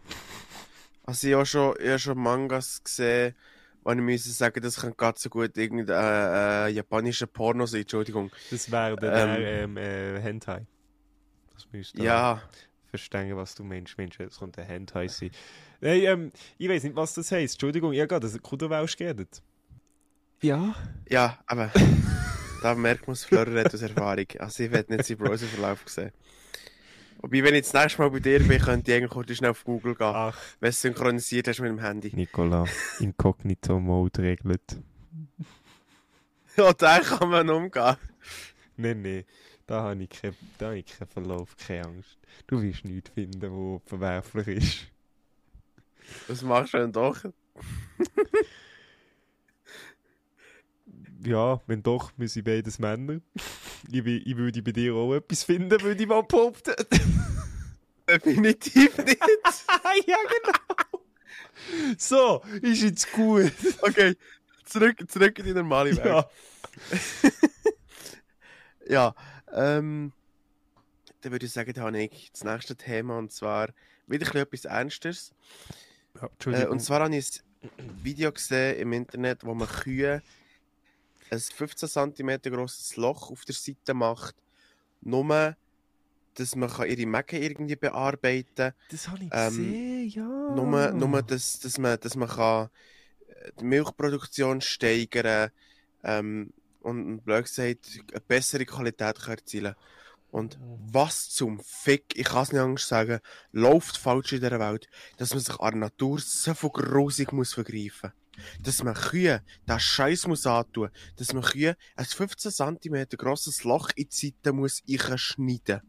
Speaker 1: Also ich habe schon, ich habe schon Mangas gesehen, wo ich müssen sagen, das kann ganz so gut irgendein äh, äh, japanischer Porno sein, Entschuldigung.
Speaker 2: Das wäre der ähm, äh, Hentai. Das müsste
Speaker 1: Ja,
Speaker 2: verstehen, was du meinst. Mensch, es könnte ein Hentai sein. Hey, ähm, ich weiß nicht, was das heisst. Entschuldigung, ich habe gerade das Kudo-Welsch geredet. Ja?
Speaker 1: ja, aber da merkt man es, Fleur hat aus Erfahrung. Also ich werde nicht seinen Browserverlauf sehen. Wobei, wenn ich das nächste Mal bei dir bin, könnte ich eigentlich kurz schnell auf Google gehen,
Speaker 2: Ach,
Speaker 1: wenn du es synchronisiert hast mit dem Handy.
Speaker 2: Nicola, Incognito-Mode regelt.
Speaker 1: Ja, da kann man umgehen.
Speaker 2: Nein, nein. Da habe ich, kein, keinen Verlauf, keine Angst. Du wirst nichts finden, wo verwerflich ist.
Speaker 1: Was machst du denn doch?
Speaker 2: Ja, wenn doch, sind beides Männer. Ich, ich würde bei dir auch etwas finden, würde ich mal behaupten.
Speaker 1: Definitiv nicht.
Speaker 2: ja, genau. So, ist jetzt gut.
Speaker 1: Okay, zurück, zurück in die normale Welt.
Speaker 2: Ja.
Speaker 1: Ja, ähm, dann würde ich sagen, da habe ich das nächste Thema und zwar wieder ein etwas Ernstes.
Speaker 2: ja
Speaker 1: Äh, und zwar habe ich ein Video gesehen im Internet, wo man Kühe ein 15 cm grosses Loch auf der Seite macht, nur, dass man kann ihre Mägen irgendwie bearbeiten kann.
Speaker 2: das habe ich
Speaker 1: ähm,
Speaker 2: gesehen, ja.
Speaker 1: Nur, nur dass, dass man, dass man kann äh, die Milchproduktion steigern ähm, und, blöd gesagt, eine bessere Qualität kann erzielen Und was zum Fick, ich kann es nicht anders sagen, läuft falsch in dieser Welt, dass man sich an der Natur so viel grusig muss vergreifen Dass man Kühe den Scheiß muss antun, dass man Kühe ein 15 cm grosses Loch in die Seite muss schneiden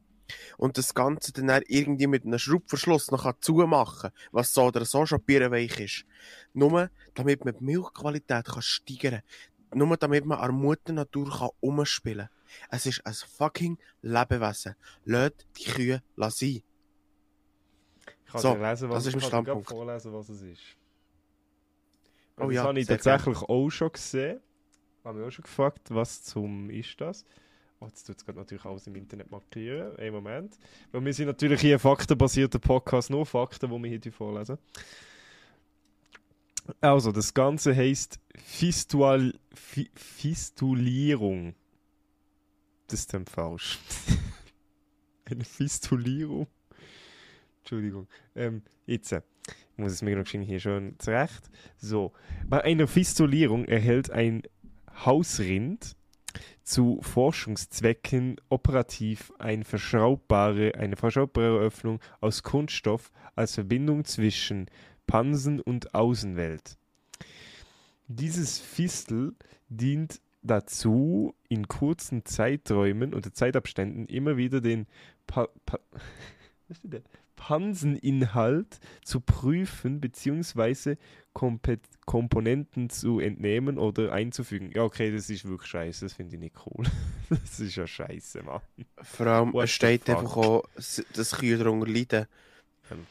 Speaker 1: und das Ganze dann, irgendwie mit einem Schraubverschluss noch kann zumachen was so oder so schon birrenweich ist. Nur, damit man die Milchqualität kann steigern kann. Nur, damit man an Mutter Natur kann umspielen kann. Es ist ein fucking Lebewesen. Lasst die Kühe sein.
Speaker 2: Ich kann
Speaker 1: So,
Speaker 2: dir lesen, was
Speaker 1: das ist
Speaker 2: ich kann dir vorlesen, was es ist.
Speaker 1: Oh
Speaker 2: das
Speaker 1: ja,
Speaker 2: habe ich tatsächlich auch schon gesehen. Habe mich auch schon gefragt, was zum ist das? Oh, jetzt tut es gerade natürlich alles im Internet markieren. Einen Moment. Weil wir sind natürlich hier ein faktenbasierter Podcast, nur Fakten, die wir hier vorlesen. Also, das Ganze heißt Fistual, Fi, Fistulierung. Das ist dann falsch. Eine Fistulierung. Entschuldigung. Ähm, jetzt. äh, Ich muss es mir noch hier schon zurecht. So. Bei einer Fistulierung erhält ein Hausrind zu Forschungszwecken operativ ein verschraubbare, eine verschraubbare Öffnung aus Kunststoff als Verbindung zwischen Pansen und Außenwelt. Dieses Fistel dient dazu, in kurzen Zeiträumen oder Zeitabständen immer wieder den pa pa? Panseninhalt zu prüfen bzw. Komponenten zu entnehmen oder einzufügen. Ja, okay, das ist wirklich scheiße, das finde ich nicht cool. das ist ja scheiße, Mann.
Speaker 1: Vor allem,
Speaker 2: What
Speaker 1: steht einfach auch, dass Kühe darunter leiden.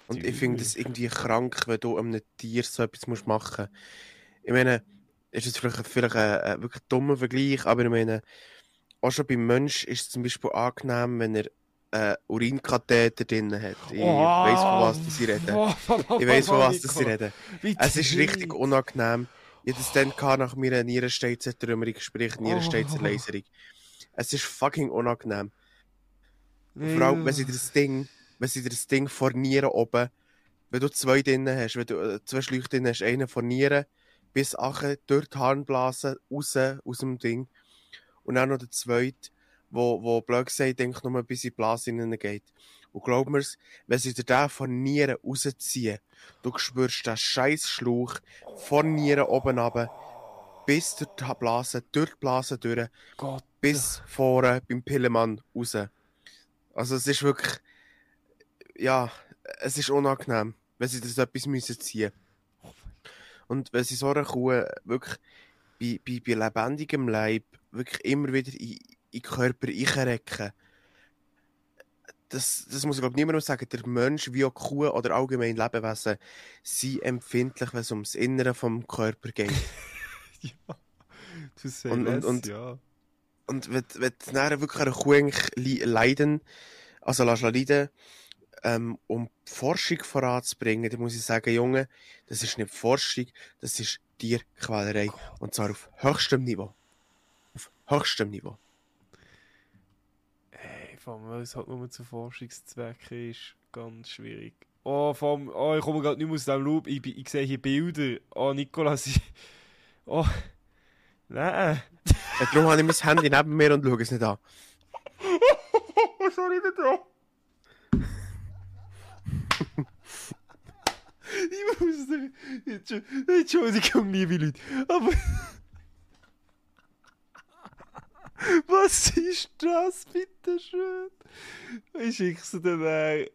Speaker 1: Und ich finde es irgendwie krank, wenn du einem Tier so etwas musst machen musst. Ich meine, ist es vielleicht, vielleicht ein, ein wirklich dummer Vergleich, aber ich meine, auch schon beim Mensch ist es zum Beispiel angenehm, wenn er äh, Urinkatheter drin hat. Ich weiss, von was sie reden. Ich weiss, von was sie reden. Es ist richtig unangenehm. Ich hatte es dann gehabt nach meiner Nierensteinzertrümmerung, sprich Nierensteinzerlaserung. Es ist fucking unangenehm. Vor allem, wenn sie das Ding, wenn sie dir das Ding vor Nieren oben, wenn du zwei drinnen hast, wenn du äh, zwei Schläuche drin hast, einen vor Nieren, bis ache durch die Harnblase, raus aus dem Ding. Und dann noch der zweite, wo, wo blöd gesagt, denke nur bis in die Blase hineingeht. Und glaub mir's, wenn sie dir den von Nieren rausziehen, du spürst den scheiß Schlauch von Nieren oben runter, bis durch die Blase, durch die Blase durch,
Speaker 2: Gott.
Speaker 1: bis vorne beim Pillemann raus. Also es ist wirklich, ja, es ist unangenehm, wenn sie das etwas müssen ziehen Und wenn sie so einer Kuh wirklich bei, bei, bei lebendigem Leib wirklich immer wieder in, in den Körper einrecken, das, das muss ich glaube niemandem sagen, der Mensch wie auch Kuh oder allgemein Lebewesen sind empfindlich, wenn es ums Innere vom Körper geht.
Speaker 2: ja. Du sagst
Speaker 1: Und- und- und-
Speaker 2: ja.
Speaker 1: Und wenn, wenn du wirklich einer Kuh leiden, also lässt leiden, ähm, um Forschung voranzubringen, dann muss ich sagen, Junge, das ist nicht Forschung, das ist Tierquälerei. Und zwar auf höchstem Niveau. Auf höchstem Niveau.
Speaker 2: Ey, vor allem, weil es halt nur zu Forschungszwecken ist, ganz schwierig. Oh, allem, oh, ich komme gerade nicht mehr aus dem Loop. Ich, ich sehe hier Bilder. Oh, Nikolas, ich... Oh, nein.
Speaker 1: Darum habe ich mein Handy neben mir und schaue es nicht an.
Speaker 2: Was soll ich denn da? Ich muss. Entschu- Entschuldigung, liebe Leute, aber... Was ist das, bitte schön? Ich schick's dir dann...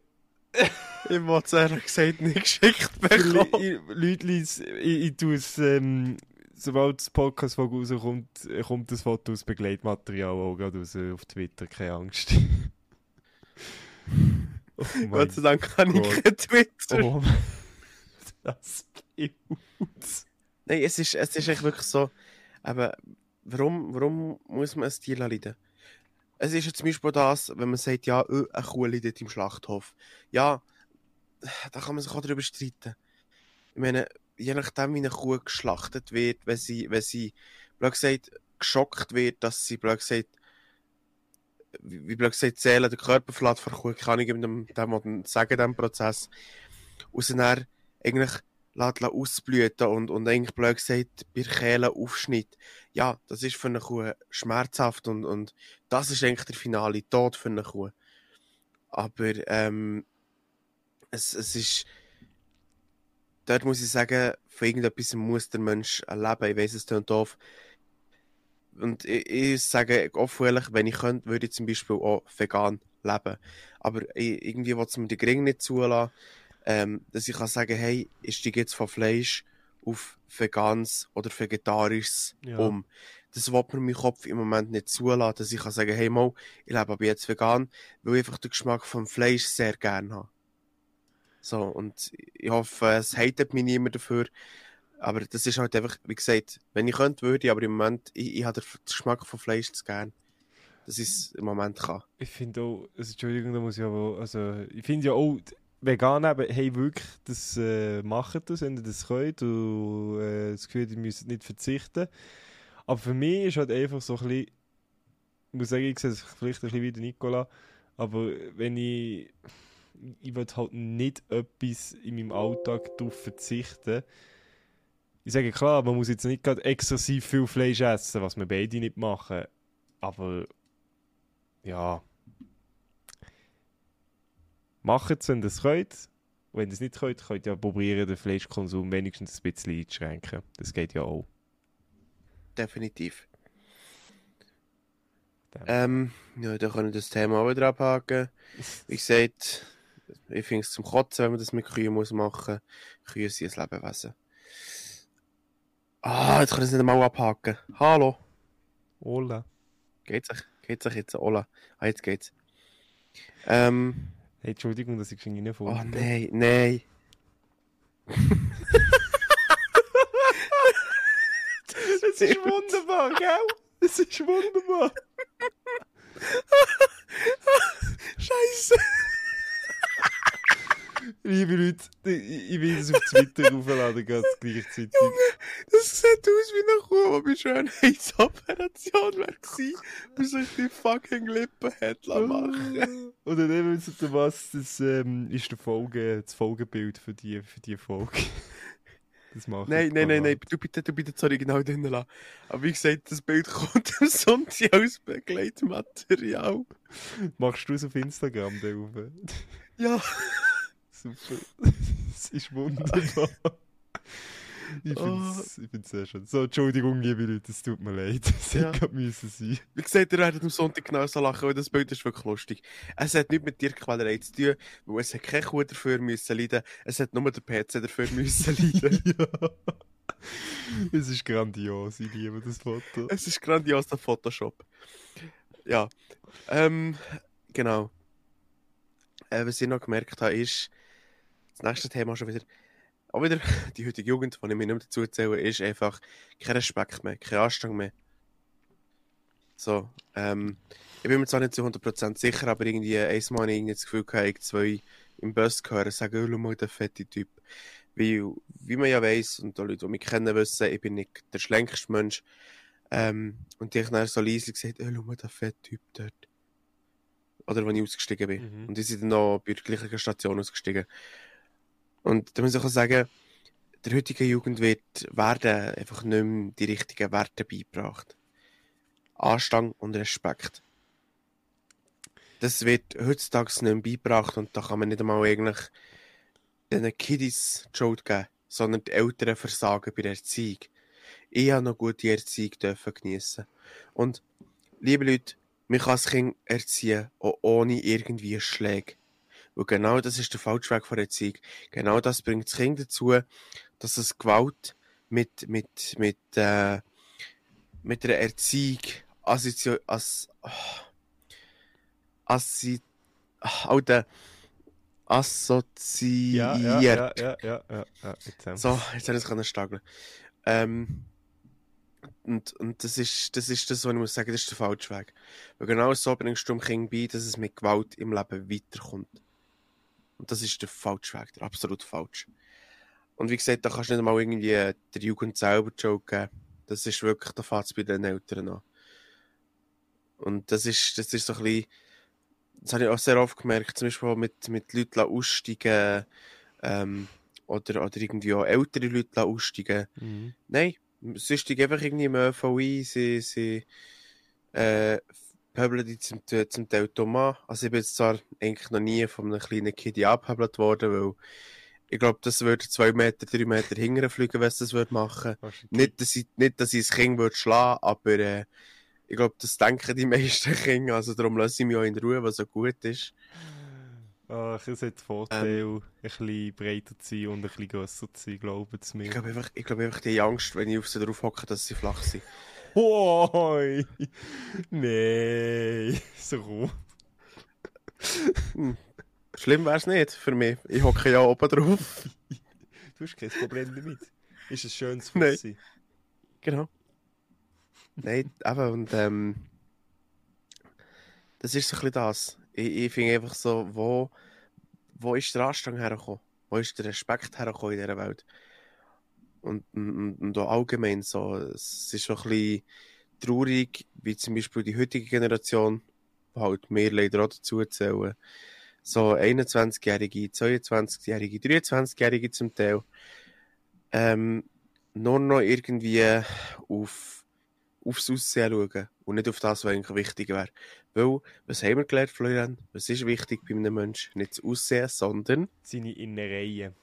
Speaker 1: Ich habe es ehrlich gesagt nicht geschickt bekommen.
Speaker 2: Leute, ich, ich tue es, ähm, sobald das Podcast-Folge rauskommt, kommt das Foto aus Begleitmaterial auch gerade raus auf Twitter, keine Angst. oh
Speaker 1: Gott sei Dank kann ich kein Twitter.
Speaker 2: Oh, das Bild.
Speaker 1: Nein, es ist, es ist echt wirklich so, aber warum, warum muss man ein Tier leiden? Es ist ja zum Beispiel das, wenn man sagt, ja, äh, eine Kuh leidet im Schlachthof. Ja, da kann man sich auch darüber streiten. Ich meine, je nachdem, wie eine Kuh geschlachtet wird, wenn sie, wenn sie, blöd gesagt, geschockt wird, dass sie, blöd gesagt, wie blöd gesagt, zählen, der Körper verlässt von Kuh, kann ich dem, dem, dem sagen, dem Prozess. Und dann eigentlich lässt, ausblüten und, und eigentlich blöd gesagt bei der Kehle aufschnitt. Ja, das ist für eine Kuh schmerzhaft und, und das ist eigentlich der finale Tod für eine Kuh. Aber ähm, es, es ist dort muss ich sagen, von irgendetwas muss der Mensch leben. Ich weiß, es klingt doof. Und ich, ich sage offen ehrlich, wenn ich könnte, würde ich zum Beispiel auch vegan leben. Aber ich, irgendwie will es mir die Gring nicht zulassen, ähm, dass ich kann sagen, hey, ich steige jetzt von Fleisch auf Vegans oder Vegetarisches
Speaker 2: Ja.
Speaker 1: um. Das will mir mein Kopf im Moment nicht zulassen, dass ich kann sagen, hey, mal, ich lebe aber jetzt vegan, weil ich einfach den Geschmack vom Fleisch sehr gerne habe. So, und ich hoffe, es hatet mich niemand dafür. Aber das ist halt einfach, wie gesagt, wenn ich könnte, würde ich, aber im Moment, ich, ich habe den Geschmack von Fleisch zu gern. Ich es im Moment kann.
Speaker 2: Ich finde auch, also Entschuldigung, da muss ich aber, also, ich finde ja auch, Veganer hey, wirklich, das äh, machen das, wenn ihr das könnt und äh, das Gefühl, ihr müsst nicht verzichten. Aber für mich ist halt einfach so ein bisschen, ich muss sagen, ich sehe es vielleicht ein bisschen wie Nicola, aber wenn ich, ich will halt nicht etwas in meinem Alltag darauf verzichten. Ich sage klar, man muss jetzt nicht gerade exzessiv viel Fleisch essen, was wir beide nicht machen. Aber ja. Macht es, wenn ihr es könnt. Und wenn ihr es nicht könnt, könnt ihr ja probieren, den Fleischkonsum wenigstens ein bisschen einzuschränken. Das geht ja auch.
Speaker 1: Definitiv. Ähm, ja, dann können wir das Thema auch wieder abhaken. Wie gesagt, ich finde es zum Kotzen, wenn man das mit Kühen muss machen. Kühe sind ein Lebewesen. Ah, jetzt kann ich es nicht einmal abhaken. Hallo.
Speaker 2: Hola.
Speaker 1: Geht's euch? Geht's euch jetzt? Ola. Ah, jetzt geht's. Ähm,
Speaker 2: Hey, Entschuldigung, dass ich irgendwie nicht
Speaker 1: oh
Speaker 2: vor.
Speaker 1: nein, nein.
Speaker 2: Es ist wunderbar, gell? Es ist wunderbar.
Speaker 1: Scheiße.
Speaker 2: Liebe Leute, ich ich will das auf Twitter aufladen, ganz gleichzeitig.
Speaker 1: Das sieht aus wie eine Kuh, die bei Schönheitsoperation wäre gewesen und sich die fucking Lippen lassen machen.
Speaker 2: Oder dann wisst ihr was, das ähm, ist der Folge, das Folgebild für die, für die Folge. Das mache
Speaker 1: Nein,
Speaker 2: ich
Speaker 1: nein, nein, nein, du bitte, du bitte das Original drin lassen. Aber wie gesagt, das Bild kommt am Sonntag als Begleitmaterial.
Speaker 2: Machst du es auf Instagram, der?
Speaker 1: Ja.
Speaker 2: Super. Es ist wunderbar. Ich
Speaker 1: Oh.
Speaker 2: finde es ich find's sehr schön. So, Entschuldigung, liebe Leute, es tut mir leid. Es
Speaker 1: Ja.
Speaker 2: hätte müssen sein.
Speaker 1: Wie gesagt, ihr werdet am Sonntag genau so lachen, weil das Bild ist wirklich lustig. Es hat nichts mit Tierquälerei zu tun, weil es hat keine Kuh dafür müssen leiden, es hat nur der PC dafür müssen leiden.
Speaker 2: ja. Es ist grandios, ich liebe das Foto.
Speaker 1: es ist grandios, der Photoshop. Ja, ähm, genau. Äh, was ich noch gemerkt habe, ist, das nächste Thema schon wieder, auch wieder die heutige Jugend, die ich mir nicht mehr dazu zähle, ist einfach kein Respekt mehr, kein Anstand mehr. So, ähm, ich bin mir zwar nicht zu 100% sicher, aber irgendwie einmal habe ich irgendwie das Gefühl gehabt, ich zwei im Bus gehören, sagen, oh, mal, der fette Typ. Wie, wie man ja weiss, und die Leute, die mich kennen, wissen, ich bin nicht der schlänkste Mensch. Ähm, und die haben dann so leise gesagt, oh, schau mal, der fette Typ dort. Oder wenn ich ausgestiegen bin.
Speaker 2: Mhm.
Speaker 1: Und die sind dann noch bei der gleichen Station ausgestiegen. Und da muss ich auch sagen, der heutigen Jugend wird, werden einfach nicht mehr die richtigen Werte beigebracht. Anstand und Respekt. Das wird heutzutage nicht mehr beigebracht und da kann man nicht einmal eigentlich den Kiddies die Schuld geben, sondern die Eltern versagen bei der Erziehung. Ich habe noch gute Erziehung dürfen geniessen. Und, liebe Leute, man kann das Kind erziehen, auch ohne irgendwie Schläge. Und genau das ist der falsche Weg von der Erziehung. Genau das bringt das Kind dazu, dass es Gewalt mit, mit, mit, äh, mit einer Erziehung assozi as, oh, assi, oh, der assoziiert.
Speaker 2: Ja, ja, ja, ja, ja, ja. Jetzt
Speaker 1: So, jetzt habe ich es stageln. Ähm, und, und das ist, das ist das, was ich muss sagen, das ist der falsche Weg. Weil genau so bringst du dem Kind bei, dass es mit Gewalt im Leben weiterkommt. Und das ist der falsche Weg, der absolut falsche. Und wie gesagt, da kannst du nicht mal irgendwie der Jugend selber geben. Das ist wirklich, da fängt es bei den Eltern an. Und das ist, das ist so ein bisschen, das habe ich auch sehr oft gemerkt, zum Beispiel mit, mit Leuten aussteigen, ähm, oder, oder irgendwie auch ältere Leute aussteigen.
Speaker 2: Mhm.
Speaker 1: Nein, sie steigen einfach irgendwie im ÖV ein, sie, sie äh, pöbeln die zum, zum Teil dumm an. Also ich bin jetzt zwar eigentlich noch nie von einem kleinen Kind abgehebelt worden, weil ich glaube, das würde zwei Meter, drei Meter hinterher fliegen, wenn es das würde machen. Nicht, dass ich, nicht, dass ich das Kind würde schlagen, aber äh, ich glaube, das denken die meisten Kinder, also darum lasse ich mich auch in Ruhe, was so gut ist.
Speaker 2: Ach, es hat Vorteil, ein bisschen breiter zu sein und ein bisschen grösser zu sein, glauben Sie mir.
Speaker 1: Ich glaube einfach, ich glaube einfach, die Angst, wenn ich auf sie drauf hocke, dass sie flach sind.
Speaker 2: Hoi! Nee, so rum.
Speaker 1: Schlimm wäre es nicht für mich. Ich hocke ja oben drauf.
Speaker 2: Du hast kein Problem damit. Ist ein schönes. Fussi.
Speaker 1: Genau. Nein, eben, und ähm, das ist so ein bisschen das. Ich, ich finde einfach so, wo, wo ist der Anstand hergekommen? Wo ist der Respekt hergekommen in dieser Welt? Und, und, und auch allgemein so, es ist so ein bisschen traurig, wie zum Beispiel die heutige Generation, die halt mir leider auch dazu zählen, so 21-Jährige, 22-Jährige, 23-Jährige zum Teil, ähm, nur noch irgendwie auf, aufs Aussehen schauen und nicht auf das, was eigentlich wichtig wäre. Weil, was haben wir gelernt, Florian? Was ist wichtig bei einem Menschen? Nicht das Aussehen, sondern,
Speaker 2: Seine Innereien.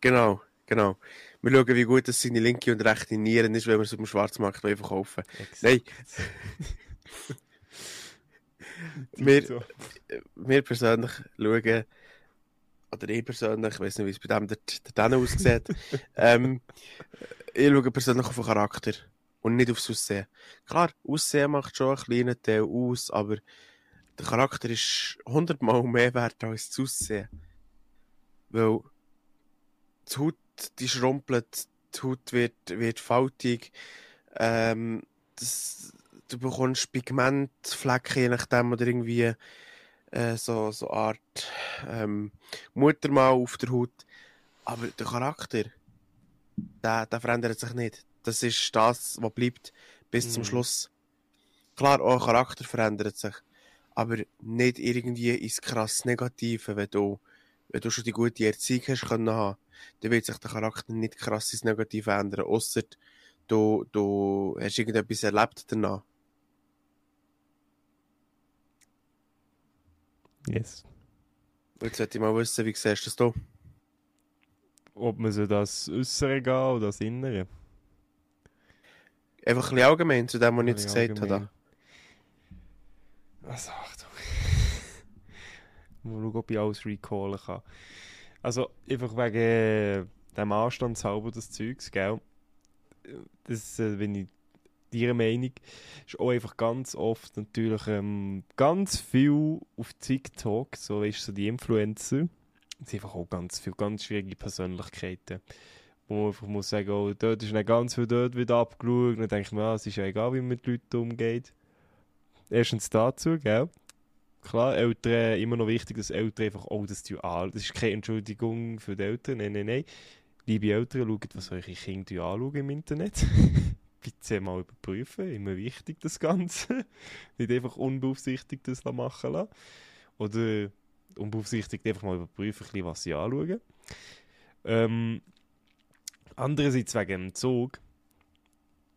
Speaker 1: genau, genau. Wir schauen, wie gut das seine linke und rechte Nieren ist, wenn wir es auf dem Schwarzmarkt verkaufen Nein. Wir- wir persönlich schauen, oder ich persönlich, ich weiß nicht, wie es bei dem der, der Däne aussieht, ähm, ich schaue persönlich auf den Charakter und nicht aufs Aussehen. Klar, Aussehen macht schon einen kleinen Teil aus, aber der Charakter ist hundertmal mehr wert als das Aussehen. Weil die Haut, die schrumpelt, die Haut wird, wird faltig, ähm, das, du bekommst Pigmentflecken, je nachdem, oder irgendwie äh, so, so Art ähm, Muttermal auf der Haut. Aber der Charakter, der, der verändert sich nicht. Das ist das, was bleibt bis zum
Speaker 2: Mhm.
Speaker 1: Schluss. Klar, auch der Charakter verändert sich. Aber nicht irgendwie ins krass Negative, wenn du, wenn du schon die gute Erziehung hast können haben, dann wird sich der Charakter nicht krass ins Negative ändern, außer du, du hast irgendetwas erlebt danach.
Speaker 2: Yes.
Speaker 1: Jetzt sollte ich mal wissen, wie siehst du das du?
Speaker 2: ob man so das Äußere gehen oder das Innere.
Speaker 1: Einfach ein bisschen allgemein zu dem, was ich jetzt gesagt habe.
Speaker 2: Also, Achtung. Mal schauen, ob ich alles recallen kann. Also, einfach wegen dem Anstandshalber des Zeugs, gell? Das äh, bin ich deiner Meinung. Ist auch einfach ganz oft natürlich ähm, ganz viel auf TikTok, so weißt so die Influencer. Es sind einfach auch ganz viele ganz schwierige Persönlichkeiten. Wo man einfach muss sagen, oh, dort ist nicht ganz viel dort wieder abgeschaut. Dann denke ich mir, ah, es ist ja egal, wie man mit Leuten umgeht. Erstens dazu, gell? Klar, Eltern, immer noch wichtig, dass Eltern einfach auch das an. Das ist keine Entschuldigung für die Eltern, nein, nein, nein. Liebe Eltern, schaut, was eure Kinder anschauen im Internet. Bitte mal überprüfen, immer wichtig das Ganze. Nicht einfach unbeaufsichtigt das machen lassen. Oder unbeaufsichtigt einfach mal überprüfen, was sie anschauen. Ähm, andererseits wegen dem Zug,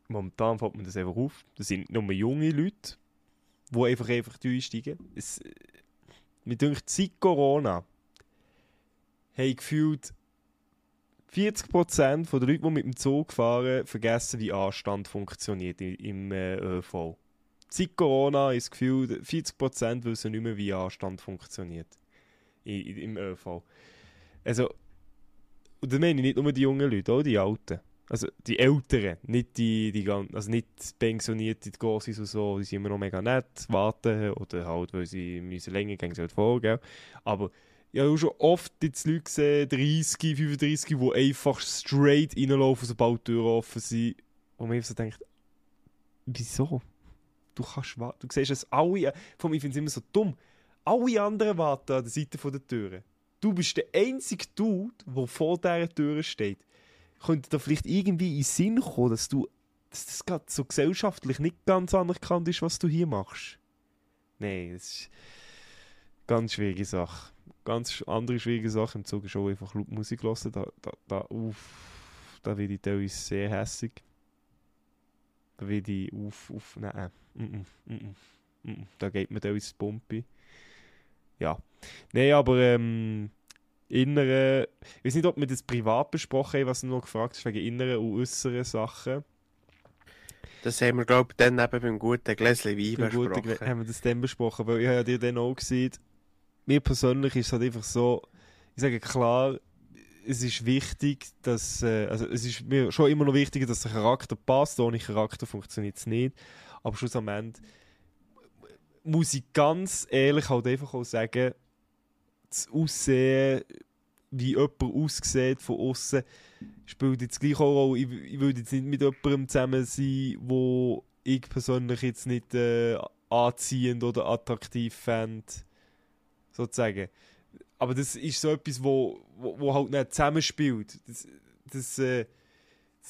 Speaker 2: momentan fällt mir das einfach auf, das sind nur junge Leute, die einfach, einfach einsteigen. Es, äh, mir denkt, seit Corona haben gefühlt 40% der Leute, die mit dem Zug fahren, vergessen, wie Anstand funktioniert im äh, ÖV. Seit Corona ist das Gefühl, 40% wissen nicht mehr, wie Anstand funktioniert i, im ÖV. Also, und das meine ich nicht nur die jungen Leute, auch die Alten. Also die Älteren, nicht die, die gan- also nicht Pensionierte, die Grossis und so, die sind immer noch mega nett, warten oder halt, weil sie müssen länger gehen, sie halt vor, gell. Aber ich habe auch schon oft jetzt Leute gesehen, 30, 35, die einfach straight reinlaufen, sobald die Türen offen sind. Und man so denkt, wieso? Du kannst warten. Du siehst es alle, von mir finde ich es immer so dumm. Alle anderen warten an der Seite der Türe. Du bist der einzige Dude, der vor dieser Tür steht. Könnte da vielleicht irgendwie in den Sinn kommen, dass du dass das gerade so gesellschaftlich nicht ganz anerkannt ist, was du hier machst? Nein, das ist eine ganz schwierige Sache. Ganz andere schwierige Sache im Zug ist auch einfach Musik hören. Da, da, da, uff, da werde ich teilweise sehr hässig. Da werde ich auf, auf, nein, mm, mm, mm, da geht mir teilweise das Pumpi. Ja. Nein, aber ähm, innere, ich weiß nicht, ob wir das privat besprochen haben, was du noch gefragt hast, wegen inneren und äußeren Sachen.
Speaker 1: Das haben wir, glaube ich, dann eben beim guten Gläschen Wein
Speaker 2: Beim guten
Speaker 1: besprochen.
Speaker 2: Gle- haben wir das dann besprochen, weil ich habe ja dir dann auch gesehen, mir persönlich ist es halt einfach so, ich sage klar, es ist wichtig, dass, äh, also es ist mir schon immer noch wichtiger, dass der Charakter passt, ohne Charakter funktioniert es nicht, aber schluss am Ende muss ich ganz ehrlich halt einfach auch sagen, das Aussehen, wie jemand aussieht von außen, spielt jetzt gleich auch Rolle. Ich, ich würde jetzt nicht mit jemandem zusammen sein, wo ich persönlich jetzt nicht äh, anziehend oder attraktiv fände. Sozusagen. Aber das ist so etwas, wo, wo, wo halt nicht zusammenspielt. Das, das, äh,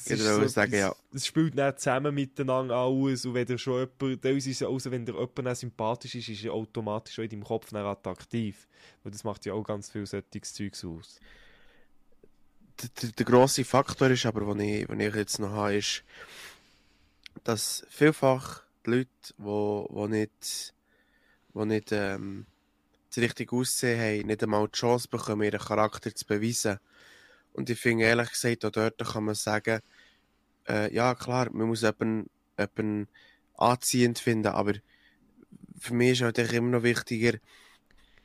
Speaker 1: Ich sagen,
Speaker 2: etwas-
Speaker 1: ja.
Speaker 2: Das spielt nicht zusammen miteinander alles. Und wenn dir schon jemand, ist es auch so, wenn dir jemand dann sympathisch ist, ist er automatisch auch in deinem Kopf dann attraktiv. Weil das macht ja auch ganz viel solches Zeugs aus.
Speaker 1: der, der, der grosse Faktor ist aber, den ich, den ich jetzt noch habe, ist, dass vielfach die Leute, die, die nicht, die nicht ähm, das richtige Aussehen haben, nicht einmal die Chance bekommen, ihren Charakter zu beweisen. Und ich finde, ehrlich gesagt, auch dort kann man sagen, äh, ja klar, man muss jemanden, jemanden anziehend finden, aber für mich ist halt immer noch wichtiger,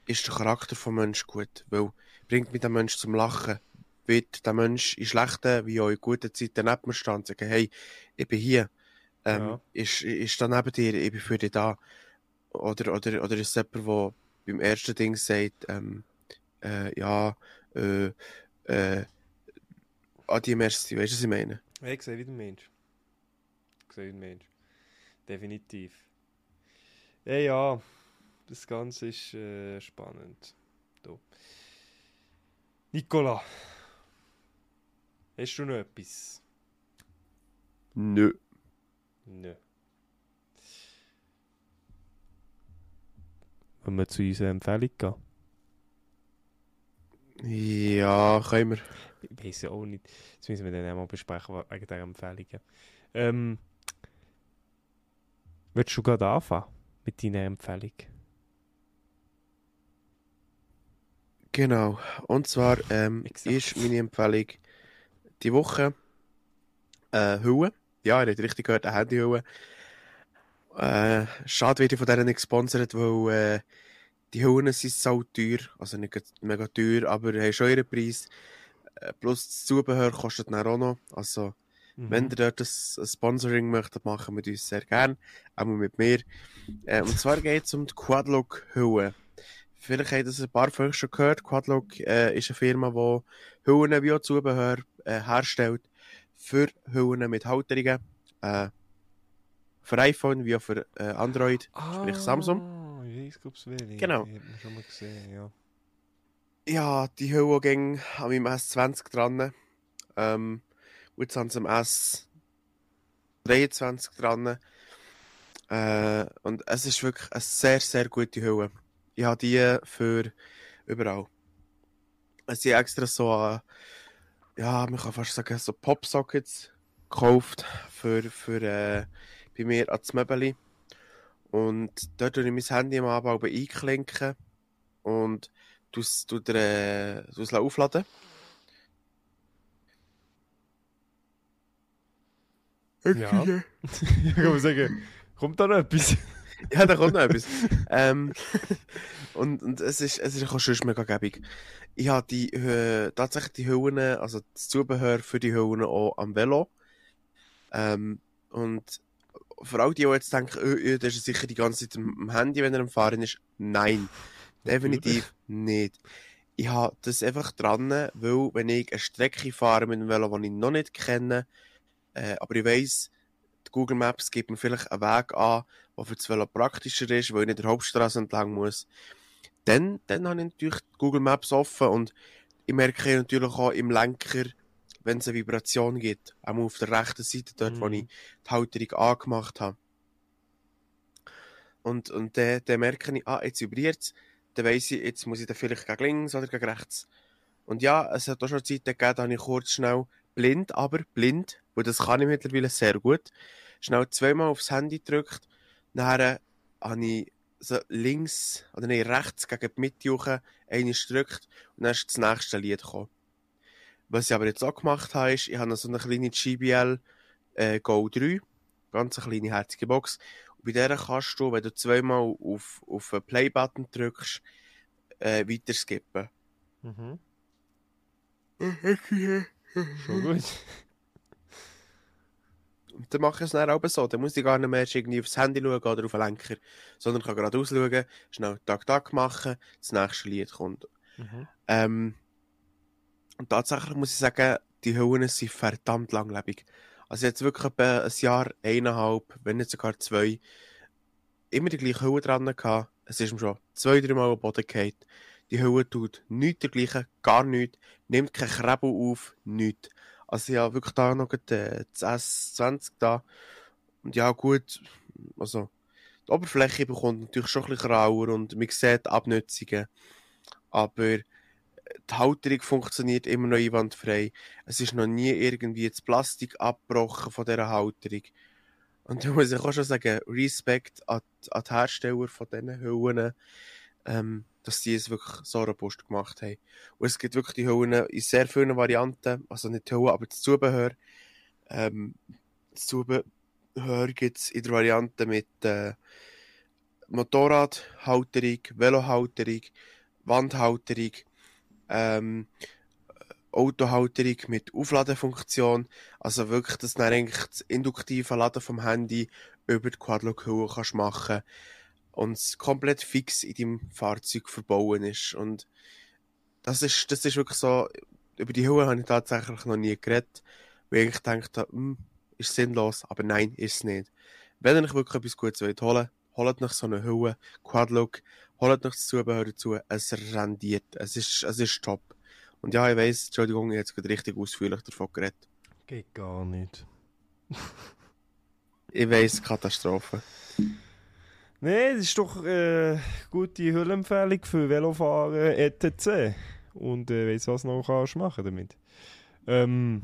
Speaker 1: ist der Charakter vom Menschen gut, weil bringt mich der Mensch zum Lachen, wird der Mensch in schlechten wie auch in guten Zeiten neben mir stehen und sagen, hey, ich bin hier, ähm,
Speaker 2: Ja.
Speaker 1: ist, ist da neben dir, ich bin für dich da. Oder, oder, oder ist es jemand, der beim ersten Ding sagt, ähm, äh, ja, äh, äh, Adi, merci, weißt du, was ich meine?
Speaker 2: Ich sehe wie der Mensch. Ich sehe wie der Mensch. Definitiv. Ja, ja. Das Ganze ist äh, spannend. Da. Nicola. Hast du noch etwas?
Speaker 1: Nö.
Speaker 2: Nö. Wenn wir zu unserer Empfehlung gehen?
Speaker 1: Ja, können wir.
Speaker 2: Ich weiß ja auch nicht. Das müssen wir dann einmal besprechen wegen dieser Empfehlungen. Ähm, willst du gerade anfangen mit deiner Empfehlung?
Speaker 1: Genau. Und zwar ähm, ist meine Empfehlung die Woche äh, Hülle. Ja, ihr habt richtig gehört, eine Handyhülle. Äh, schade wird ich von denen nicht gesponsert, weil äh, die Hüllen sind so teuer. Also nicht mega teuer, aber haben schon ihren Preis. Äh, plus das Zubehör kostet dann auch noch. Also,
Speaker 2: Mhm.
Speaker 1: wenn ihr dort ein, ein Sponsoring möchtet, machen wir uns sehr gern. Auch mit mir. Äh, und zwar geht es um die Quadlock-Hülle. Vielleicht habt ihr ein paar von euch schon gehört. Quadlock äh, ist eine Firma, die Hüllen wie auch Zubehör äh, herstellt für Hüllen mit Halterungen. Äh, für iPhone wie auch für äh, Android, sprich Samsung.
Speaker 2: Ah, Ich weiß, welche.
Speaker 1: Genau.
Speaker 2: Ich habe schon mal gesehen, ja.
Speaker 1: Ja, die ging an meinem S20 dran. Ähm, jetzt haben sie am S23 dran. Äh, und es ist wirklich eine sehr, sehr gute Hülle. Ich habe die für überall. Es sind extra so, äh, ja, man kann fast sagen, so Popsockets gekauft für, für äh, bei mir als Möbeli. Und dort tue ich mein Handy am Abend einklinken und du äh, du's aufladen.
Speaker 2: Ja. ich kann sagen, kommt da noch etwas?
Speaker 1: Ja, da kommt noch etwas. ähm, und, und es ist, es ist auch schon mega gäbig. Ich habe die, äh, tatsächlich die Hüllen, also das Zubehör für die Hüllen auch am Velo. Ähm, und für all die, die jetzt denken, oh, oh, das ist sicher die ganze Zeit am am Handy, wenn er am Fahren ist. Nein, definitiv nicht. Ich habe das einfach dran, weil wenn ich eine Strecke fahre mit dem Velo, die ich noch nicht kenne, äh, aber ich weiss, Google Maps gibt mir vielleicht einen Weg an, der für das Velo praktischer ist, weil ich nicht der Hauptstraße entlang muss. Dann, dann habe ich natürlich Google Maps offen und ich merke natürlich auch im Lenker, wenn es eine Vibration gibt, auch auf der rechten Seite, dort, wo
Speaker 2: Mhm.
Speaker 1: ich die Halterung angemacht habe. Und, und dann, dann merke ich, ah, jetzt vibriert es, dann weiss ich, jetzt muss ich dann vielleicht gegen links oder gegen rechts. Und ja, es hat auch schon Zeiten gegeben, da habe ich kurz schnell blind, aber blind, weil das kann ich mittlerweile sehr gut, schnell zweimal aufs Handy gedrückt, dann habe ich so links, oder nein, rechts gegen die Mitte einmal gedrückt und dann ist das nächste Lied gekommen. Was ich aber jetzt auch gemacht habe, ist, ich habe noch so eine kleine JBL äh, Go 3, ganz eine kleine herzige Box. Bei der kannst du, wenn du zweimal auf, auf den Play-Button drückst, äh, weiter skippen.
Speaker 2: Mhm. Schon gut.
Speaker 1: Und dann mache ich es dann auch so. Dann muss ich gar nicht mehr irgendwie aufs Handy schauen oder auf den Lenker, sondern kann geradeaus schauen, schnell Tag Tag machen, das nächste Lied kommt.
Speaker 2: Mhm.
Speaker 1: Ähm, und tatsächlich muss ich sagen, die Hüllen sind verdammt langlebig. Also jetzt wirklich etwa ein Jahr, eineinhalb, wenn nicht sogar zwei, immer die gleiche Hülle dran gehabt. Es ist mir schon zwei, drei Mal am Boden gefallen. Die Hülle tut nichts dergleichen, gar nichts, nimmt kein Krebel auf, nichts. Also ja, wirklich da noch grad, äh, das S20 da. Und ja, gut, also die Oberfläche bekommt natürlich schon ein bisschen grauer und man sieht Abnützungen. Aber die Halterung funktioniert immer noch einwandfrei. Es ist noch nie irgendwie das Plastik abgebrochen von dieser Halterung. Und da muss ich auch schon sagen, Respekt an, die- an die Hersteller von diesen Hüllen, ähm, dass die es wirklich so robust gemacht haben. Und es gibt wirklich die Hüllen in sehr vielen Varianten, also nicht die Hüllen, aber das Zubehör. Ähm, das Zubehör gibt es in der Variante mit äh, Motorradhalterung, Velohalterung, Wandhalterung, ähm, Autohalterung mit Aufladefunktion. Also wirklich, dass du eigentlich das induktive Laden vom Handy über die Quadlock-Hülle kannst machen und es komplett fix in deinem Fahrzeug verbauen ist. Und das ist, das ist wirklich so, über die Hülle habe ich tatsächlich noch nie geredet, weil ich gedacht habe, hm, ist sinnlos, aber nein, ist es nicht. Wenn ihr euch wirklich etwas Gutes wollt holen, holt euch so eine Hülle, Quadlock, holt euch das Zubehör dazu, es rendiert, es ist, es ist top. Und ja, ich weiss, Entschuldigung, ich habe jetzt gerade richtig ausführlich davon geredet.
Speaker 2: Geht gar nicht.
Speaker 1: Ich weiss, Katastrophe.
Speaker 2: Nein, das ist doch äh, gute Hüllempfehlung für Velofahren etc. Und äh, weiss was noch kannst machen damit. Ähm,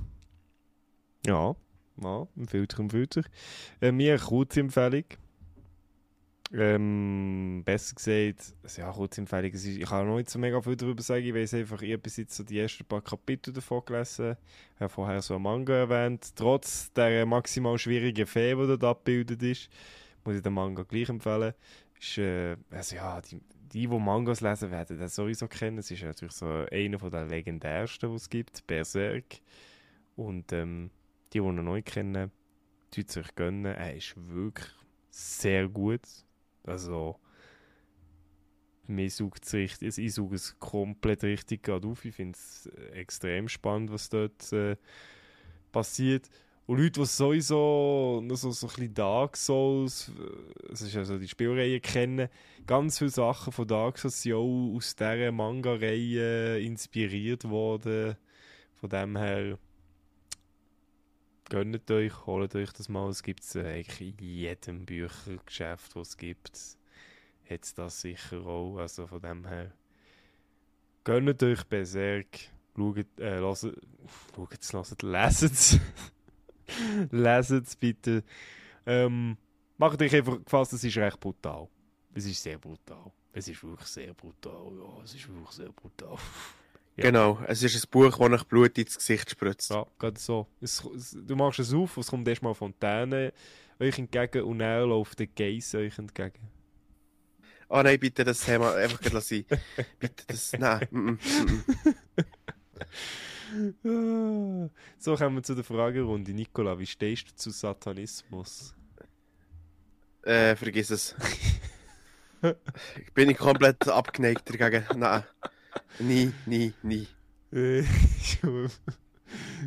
Speaker 2: ja, ja, empfiehlt sich, empfiehlt sich. Äh, mir eine kurze Empfehlung. Ähm, besser gesagt, also ja, Kurzempfehlung, ich kann noch nicht so mega viel darüber sagen, ich weiß einfach, ich habe bis jetzt so die ersten paar Kapitel davon gelesen, ich habe vorher so einen Manga erwähnt, trotz der maximal schwierigen Fee, die dort abgebildet ist, muss ich den Manga gleich empfehlen, ist, äh, also ja, die, die, die Mangas lesen, werden das sowieso kennen, es ist natürlich so einer der legendärsten, die es gibt, Berserk, und ähm, die, die ihn noch nicht kennen, tut sich gönnen, er ist wirklich sehr gut, also, mir sucht es richtig, ich suche es komplett richtig gerade auf. Ich finde es äh, extrem spannend, was dort äh, passiert. Und Leute, die sowieso noch so, so ein bisschen Dark Souls, äh, das ist also die Spielreihe kennen, ganz viele Sachen von Dark Souls sind auch aus dieser Manga-Reihe inspiriert worden. Von dem her, gönnt euch, holt euch das mal. Es gibt es äh, eigentlich in jedem Büchergeschäft, das es gibt. Hat das sicher auch. Also von dem her, gönnt euch Berserk. Schaut, äh, lasst, schaut es, lasst, leset es. leset es bitte. Ähm, macht euch einfach gefasst, es ist recht brutal. Es ist sehr brutal. Es ist wirklich sehr brutal. Ja, es ist wirklich sehr brutal. Ja.
Speaker 1: Genau, es ist ein Buch, das nach Blut ins Gesicht spritzt.
Speaker 2: Ja, gerade so. Es, es, du machst es auf, es kommt erstmal Fontäne euch entgegen und dann läuft der Geist euch entgegen.
Speaker 1: Oh nein, bitte das Thema einfach gleich sein. bitte das, nein. Mm, mm,
Speaker 2: mm. so kommen wir zu der Fragerunde. Nicola, wie stehst du zu Satanismus?
Speaker 1: Äh, vergiss es. Bin ich komplett abgeneigt dagegen. Nein. Nie, nie, nie.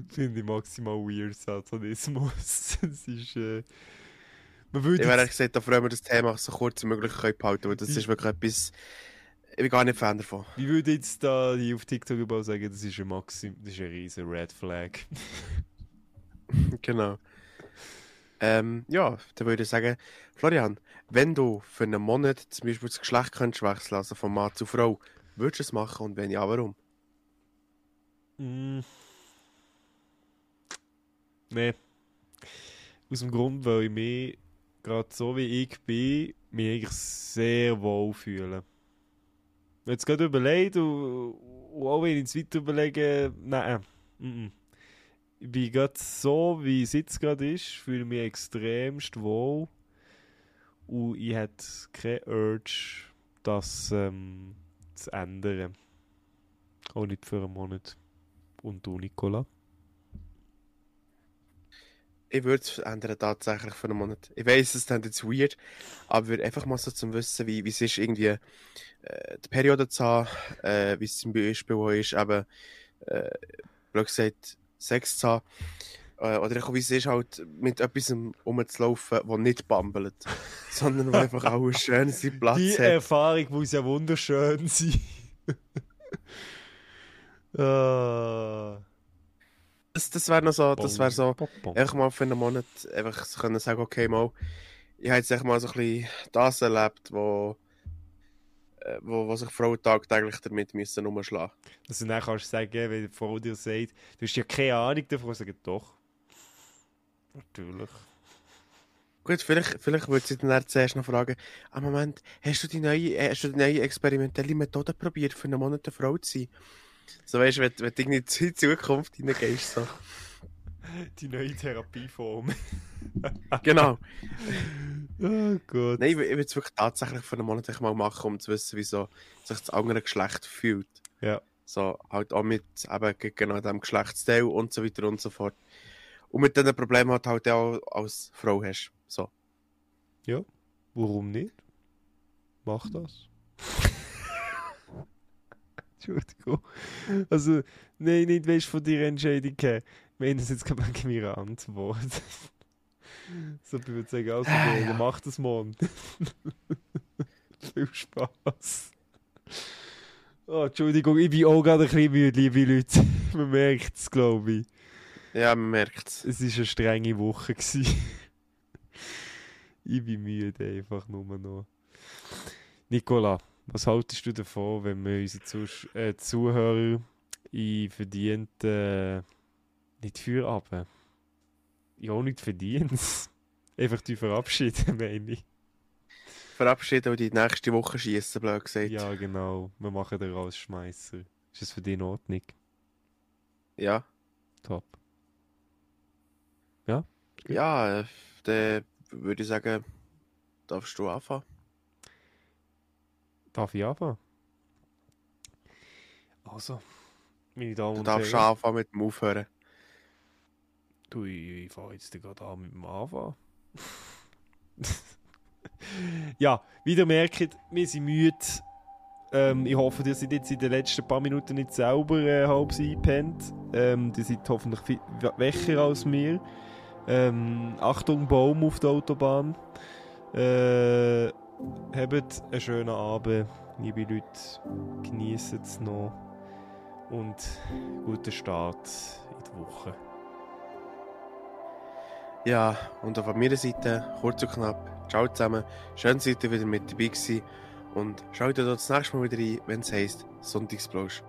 Speaker 2: Finde ich maximal weird, Satanismus. Es ist. Äh,
Speaker 1: man würde ich wäre gesagt, da freuen wir das Thema so kurz wie möglich behalten weil das ist wirklich etwas. Ich bin gar nicht Fan davon.
Speaker 2: Wie würde jetzt da die auf TikTok überall sagen, das ist ein Maxim, das ist ein riesen Red Flag.
Speaker 1: genau. Ähm, ja, dann würde ich sagen, Florian, wenn du für einen Monat zum Beispiel das Geschlecht könntest wechseln, also von Mann zu Frau, Würdest du es machen und wenn ja, warum?
Speaker 2: Mm. Nee. Aus dem Grund, weil ich mich gerade so wie ich bin, mich eigentlich sehr wohl fühle. Jetzt gerade überlegt und, auch wenn ich es weiter überlege, nein. -mm. Ich bin gerade so, wie es jetzt gerade ist, fühle mich extremst wohl. Und ich hätte keine Urge, dass. Ähm, zu ändern. Auch nicht für einen Monat. Und du, Nicola?
Speaker 1: Ich würde es ändern tatsächlich für einen Monat. Ich weiß, es ist jetzt weird, aber einfach mal so zum Wissen, wie, wie es ist, irgendwie äh, die Periode zu haben, äh, wie es zum Beispiel ist, eben, äh, blöd gesagt, Sex zu haben. Äh, oder auch wie es ist, halt mit etwas rumzulaufen, das nicht bambelt, sondern wo einfach alles schön seinen Platz
Speaker 2: Die
Speaker 1: hat.
Speaker 2: Die Erfahrung muss ja wunderschön sein. uh.
Speaker 1: Das, das wäre noch so, das wäre so, einfach mal für einen Monat einfach so können sagen, okay, mal, ich habe jetzt echt mal so ein bisschen das erlebt, wo äh, wo, wo sich Frauen tagtäglich damit müssen umschlagen müssen.
Speaker 2: Du dann kannst sagen, wenn die Frau dir sagt, du hast ja keine Ahnung davon, sagen doch. Natürlich.
Speaker 1: Gut, vielleicht, vielleicht würde ich dann zuerst noch fragen, ah Moment, hast du die neue, äh, hast du die neue experimentelle Methode probiert, für einen Monat eine Frau zu sein? So weißt du, wenn, wenn du in die Zukunft hineingehst, so.
Speaker 2: Die neue Therapieform.
Speaker 1: genau.
Speaker 2: oh Gott.
Speaker 1: Nein, ich, ich würde es wirklich tatsächlich für einen Monat mal machen, um zu wissen, wie so sich das andere Geschlecht fühlt.
Speaker 2: Ja.
Speaker 1: So, halt auch mit eben genau dem Geschlechtsteil und so weiter und so fort. Und mit diesen Problemen halt, halt auch als Frau hast. So.
Speaker 2: Ja, warum nicht? Mach das. Entschuldigung. Also, nein, nicht weißt von dir Entscheidung her. Wir haben das jetzt gerade wegen meiner Antwort. so, ich würde sagen, also, ah, ja. mach das morgen. Viel Spaß. Oh, Entschuldigung, ich bin auch gerade ein bisschen müde, liebe Leute. Man merkt es, glaube ich.
Speaker 1: Ja, man merkt es.
Speaker 2: Es war eine strenge Woche. ich bin müde, einfach nur noch. Nicola, was haltest du davon, wenn wir unsere Zuh äh, Zuhörer in verdienten. Äh, nicht für aber. Ja, nicht verdient. einfach die verabschieden, meine ich.
Speaker 1: verabschieden und die nächste Woche schießen, blöd gesagt.
Speaker 2: Ja, genau. Wir machen den Rausschmeißer. Ist das für dich in Ordnung?
Speaker 1: Ja.
Speaker 2: Top.
Speaker 1: Ja, äh, dann würde ich sagen, darfst du anfangen.
Speaker 2: Darf ich anfangen? Also, meine Damen
Speaker 1: Du
Speaker 2: und
Speaker 1: darfst schon
Speaker 2: Herren.
Speaker 1: anfangen mit dem Aufhören.
Speaker 2: Du, ich, ich fange jetzt gerade an mit dem Anfang. ja, wie ihr merkt, wir sind müde. Ähm, ich hoffe, ihr seid jetzt in den letzten paar Minuten nicht selber äh, halb eingepennt. Ähm, ihr seid hoffentlich viel wächer als wir. Ähm, Achtung, Baum auf der Autobahn. Äh, habt einen schönen Abend, liebe Leute. Genießt es noch. Und guten Start in die Woche.
Speaker 1: Ja, und auf meiner Seite, kurz und knapp, ciao zusammen. Schön, seid ihr wieder mit dabei gewesen. Und schaut ihr das nächste Mal wieder rein, wenn es heisst Sonntagsplausch.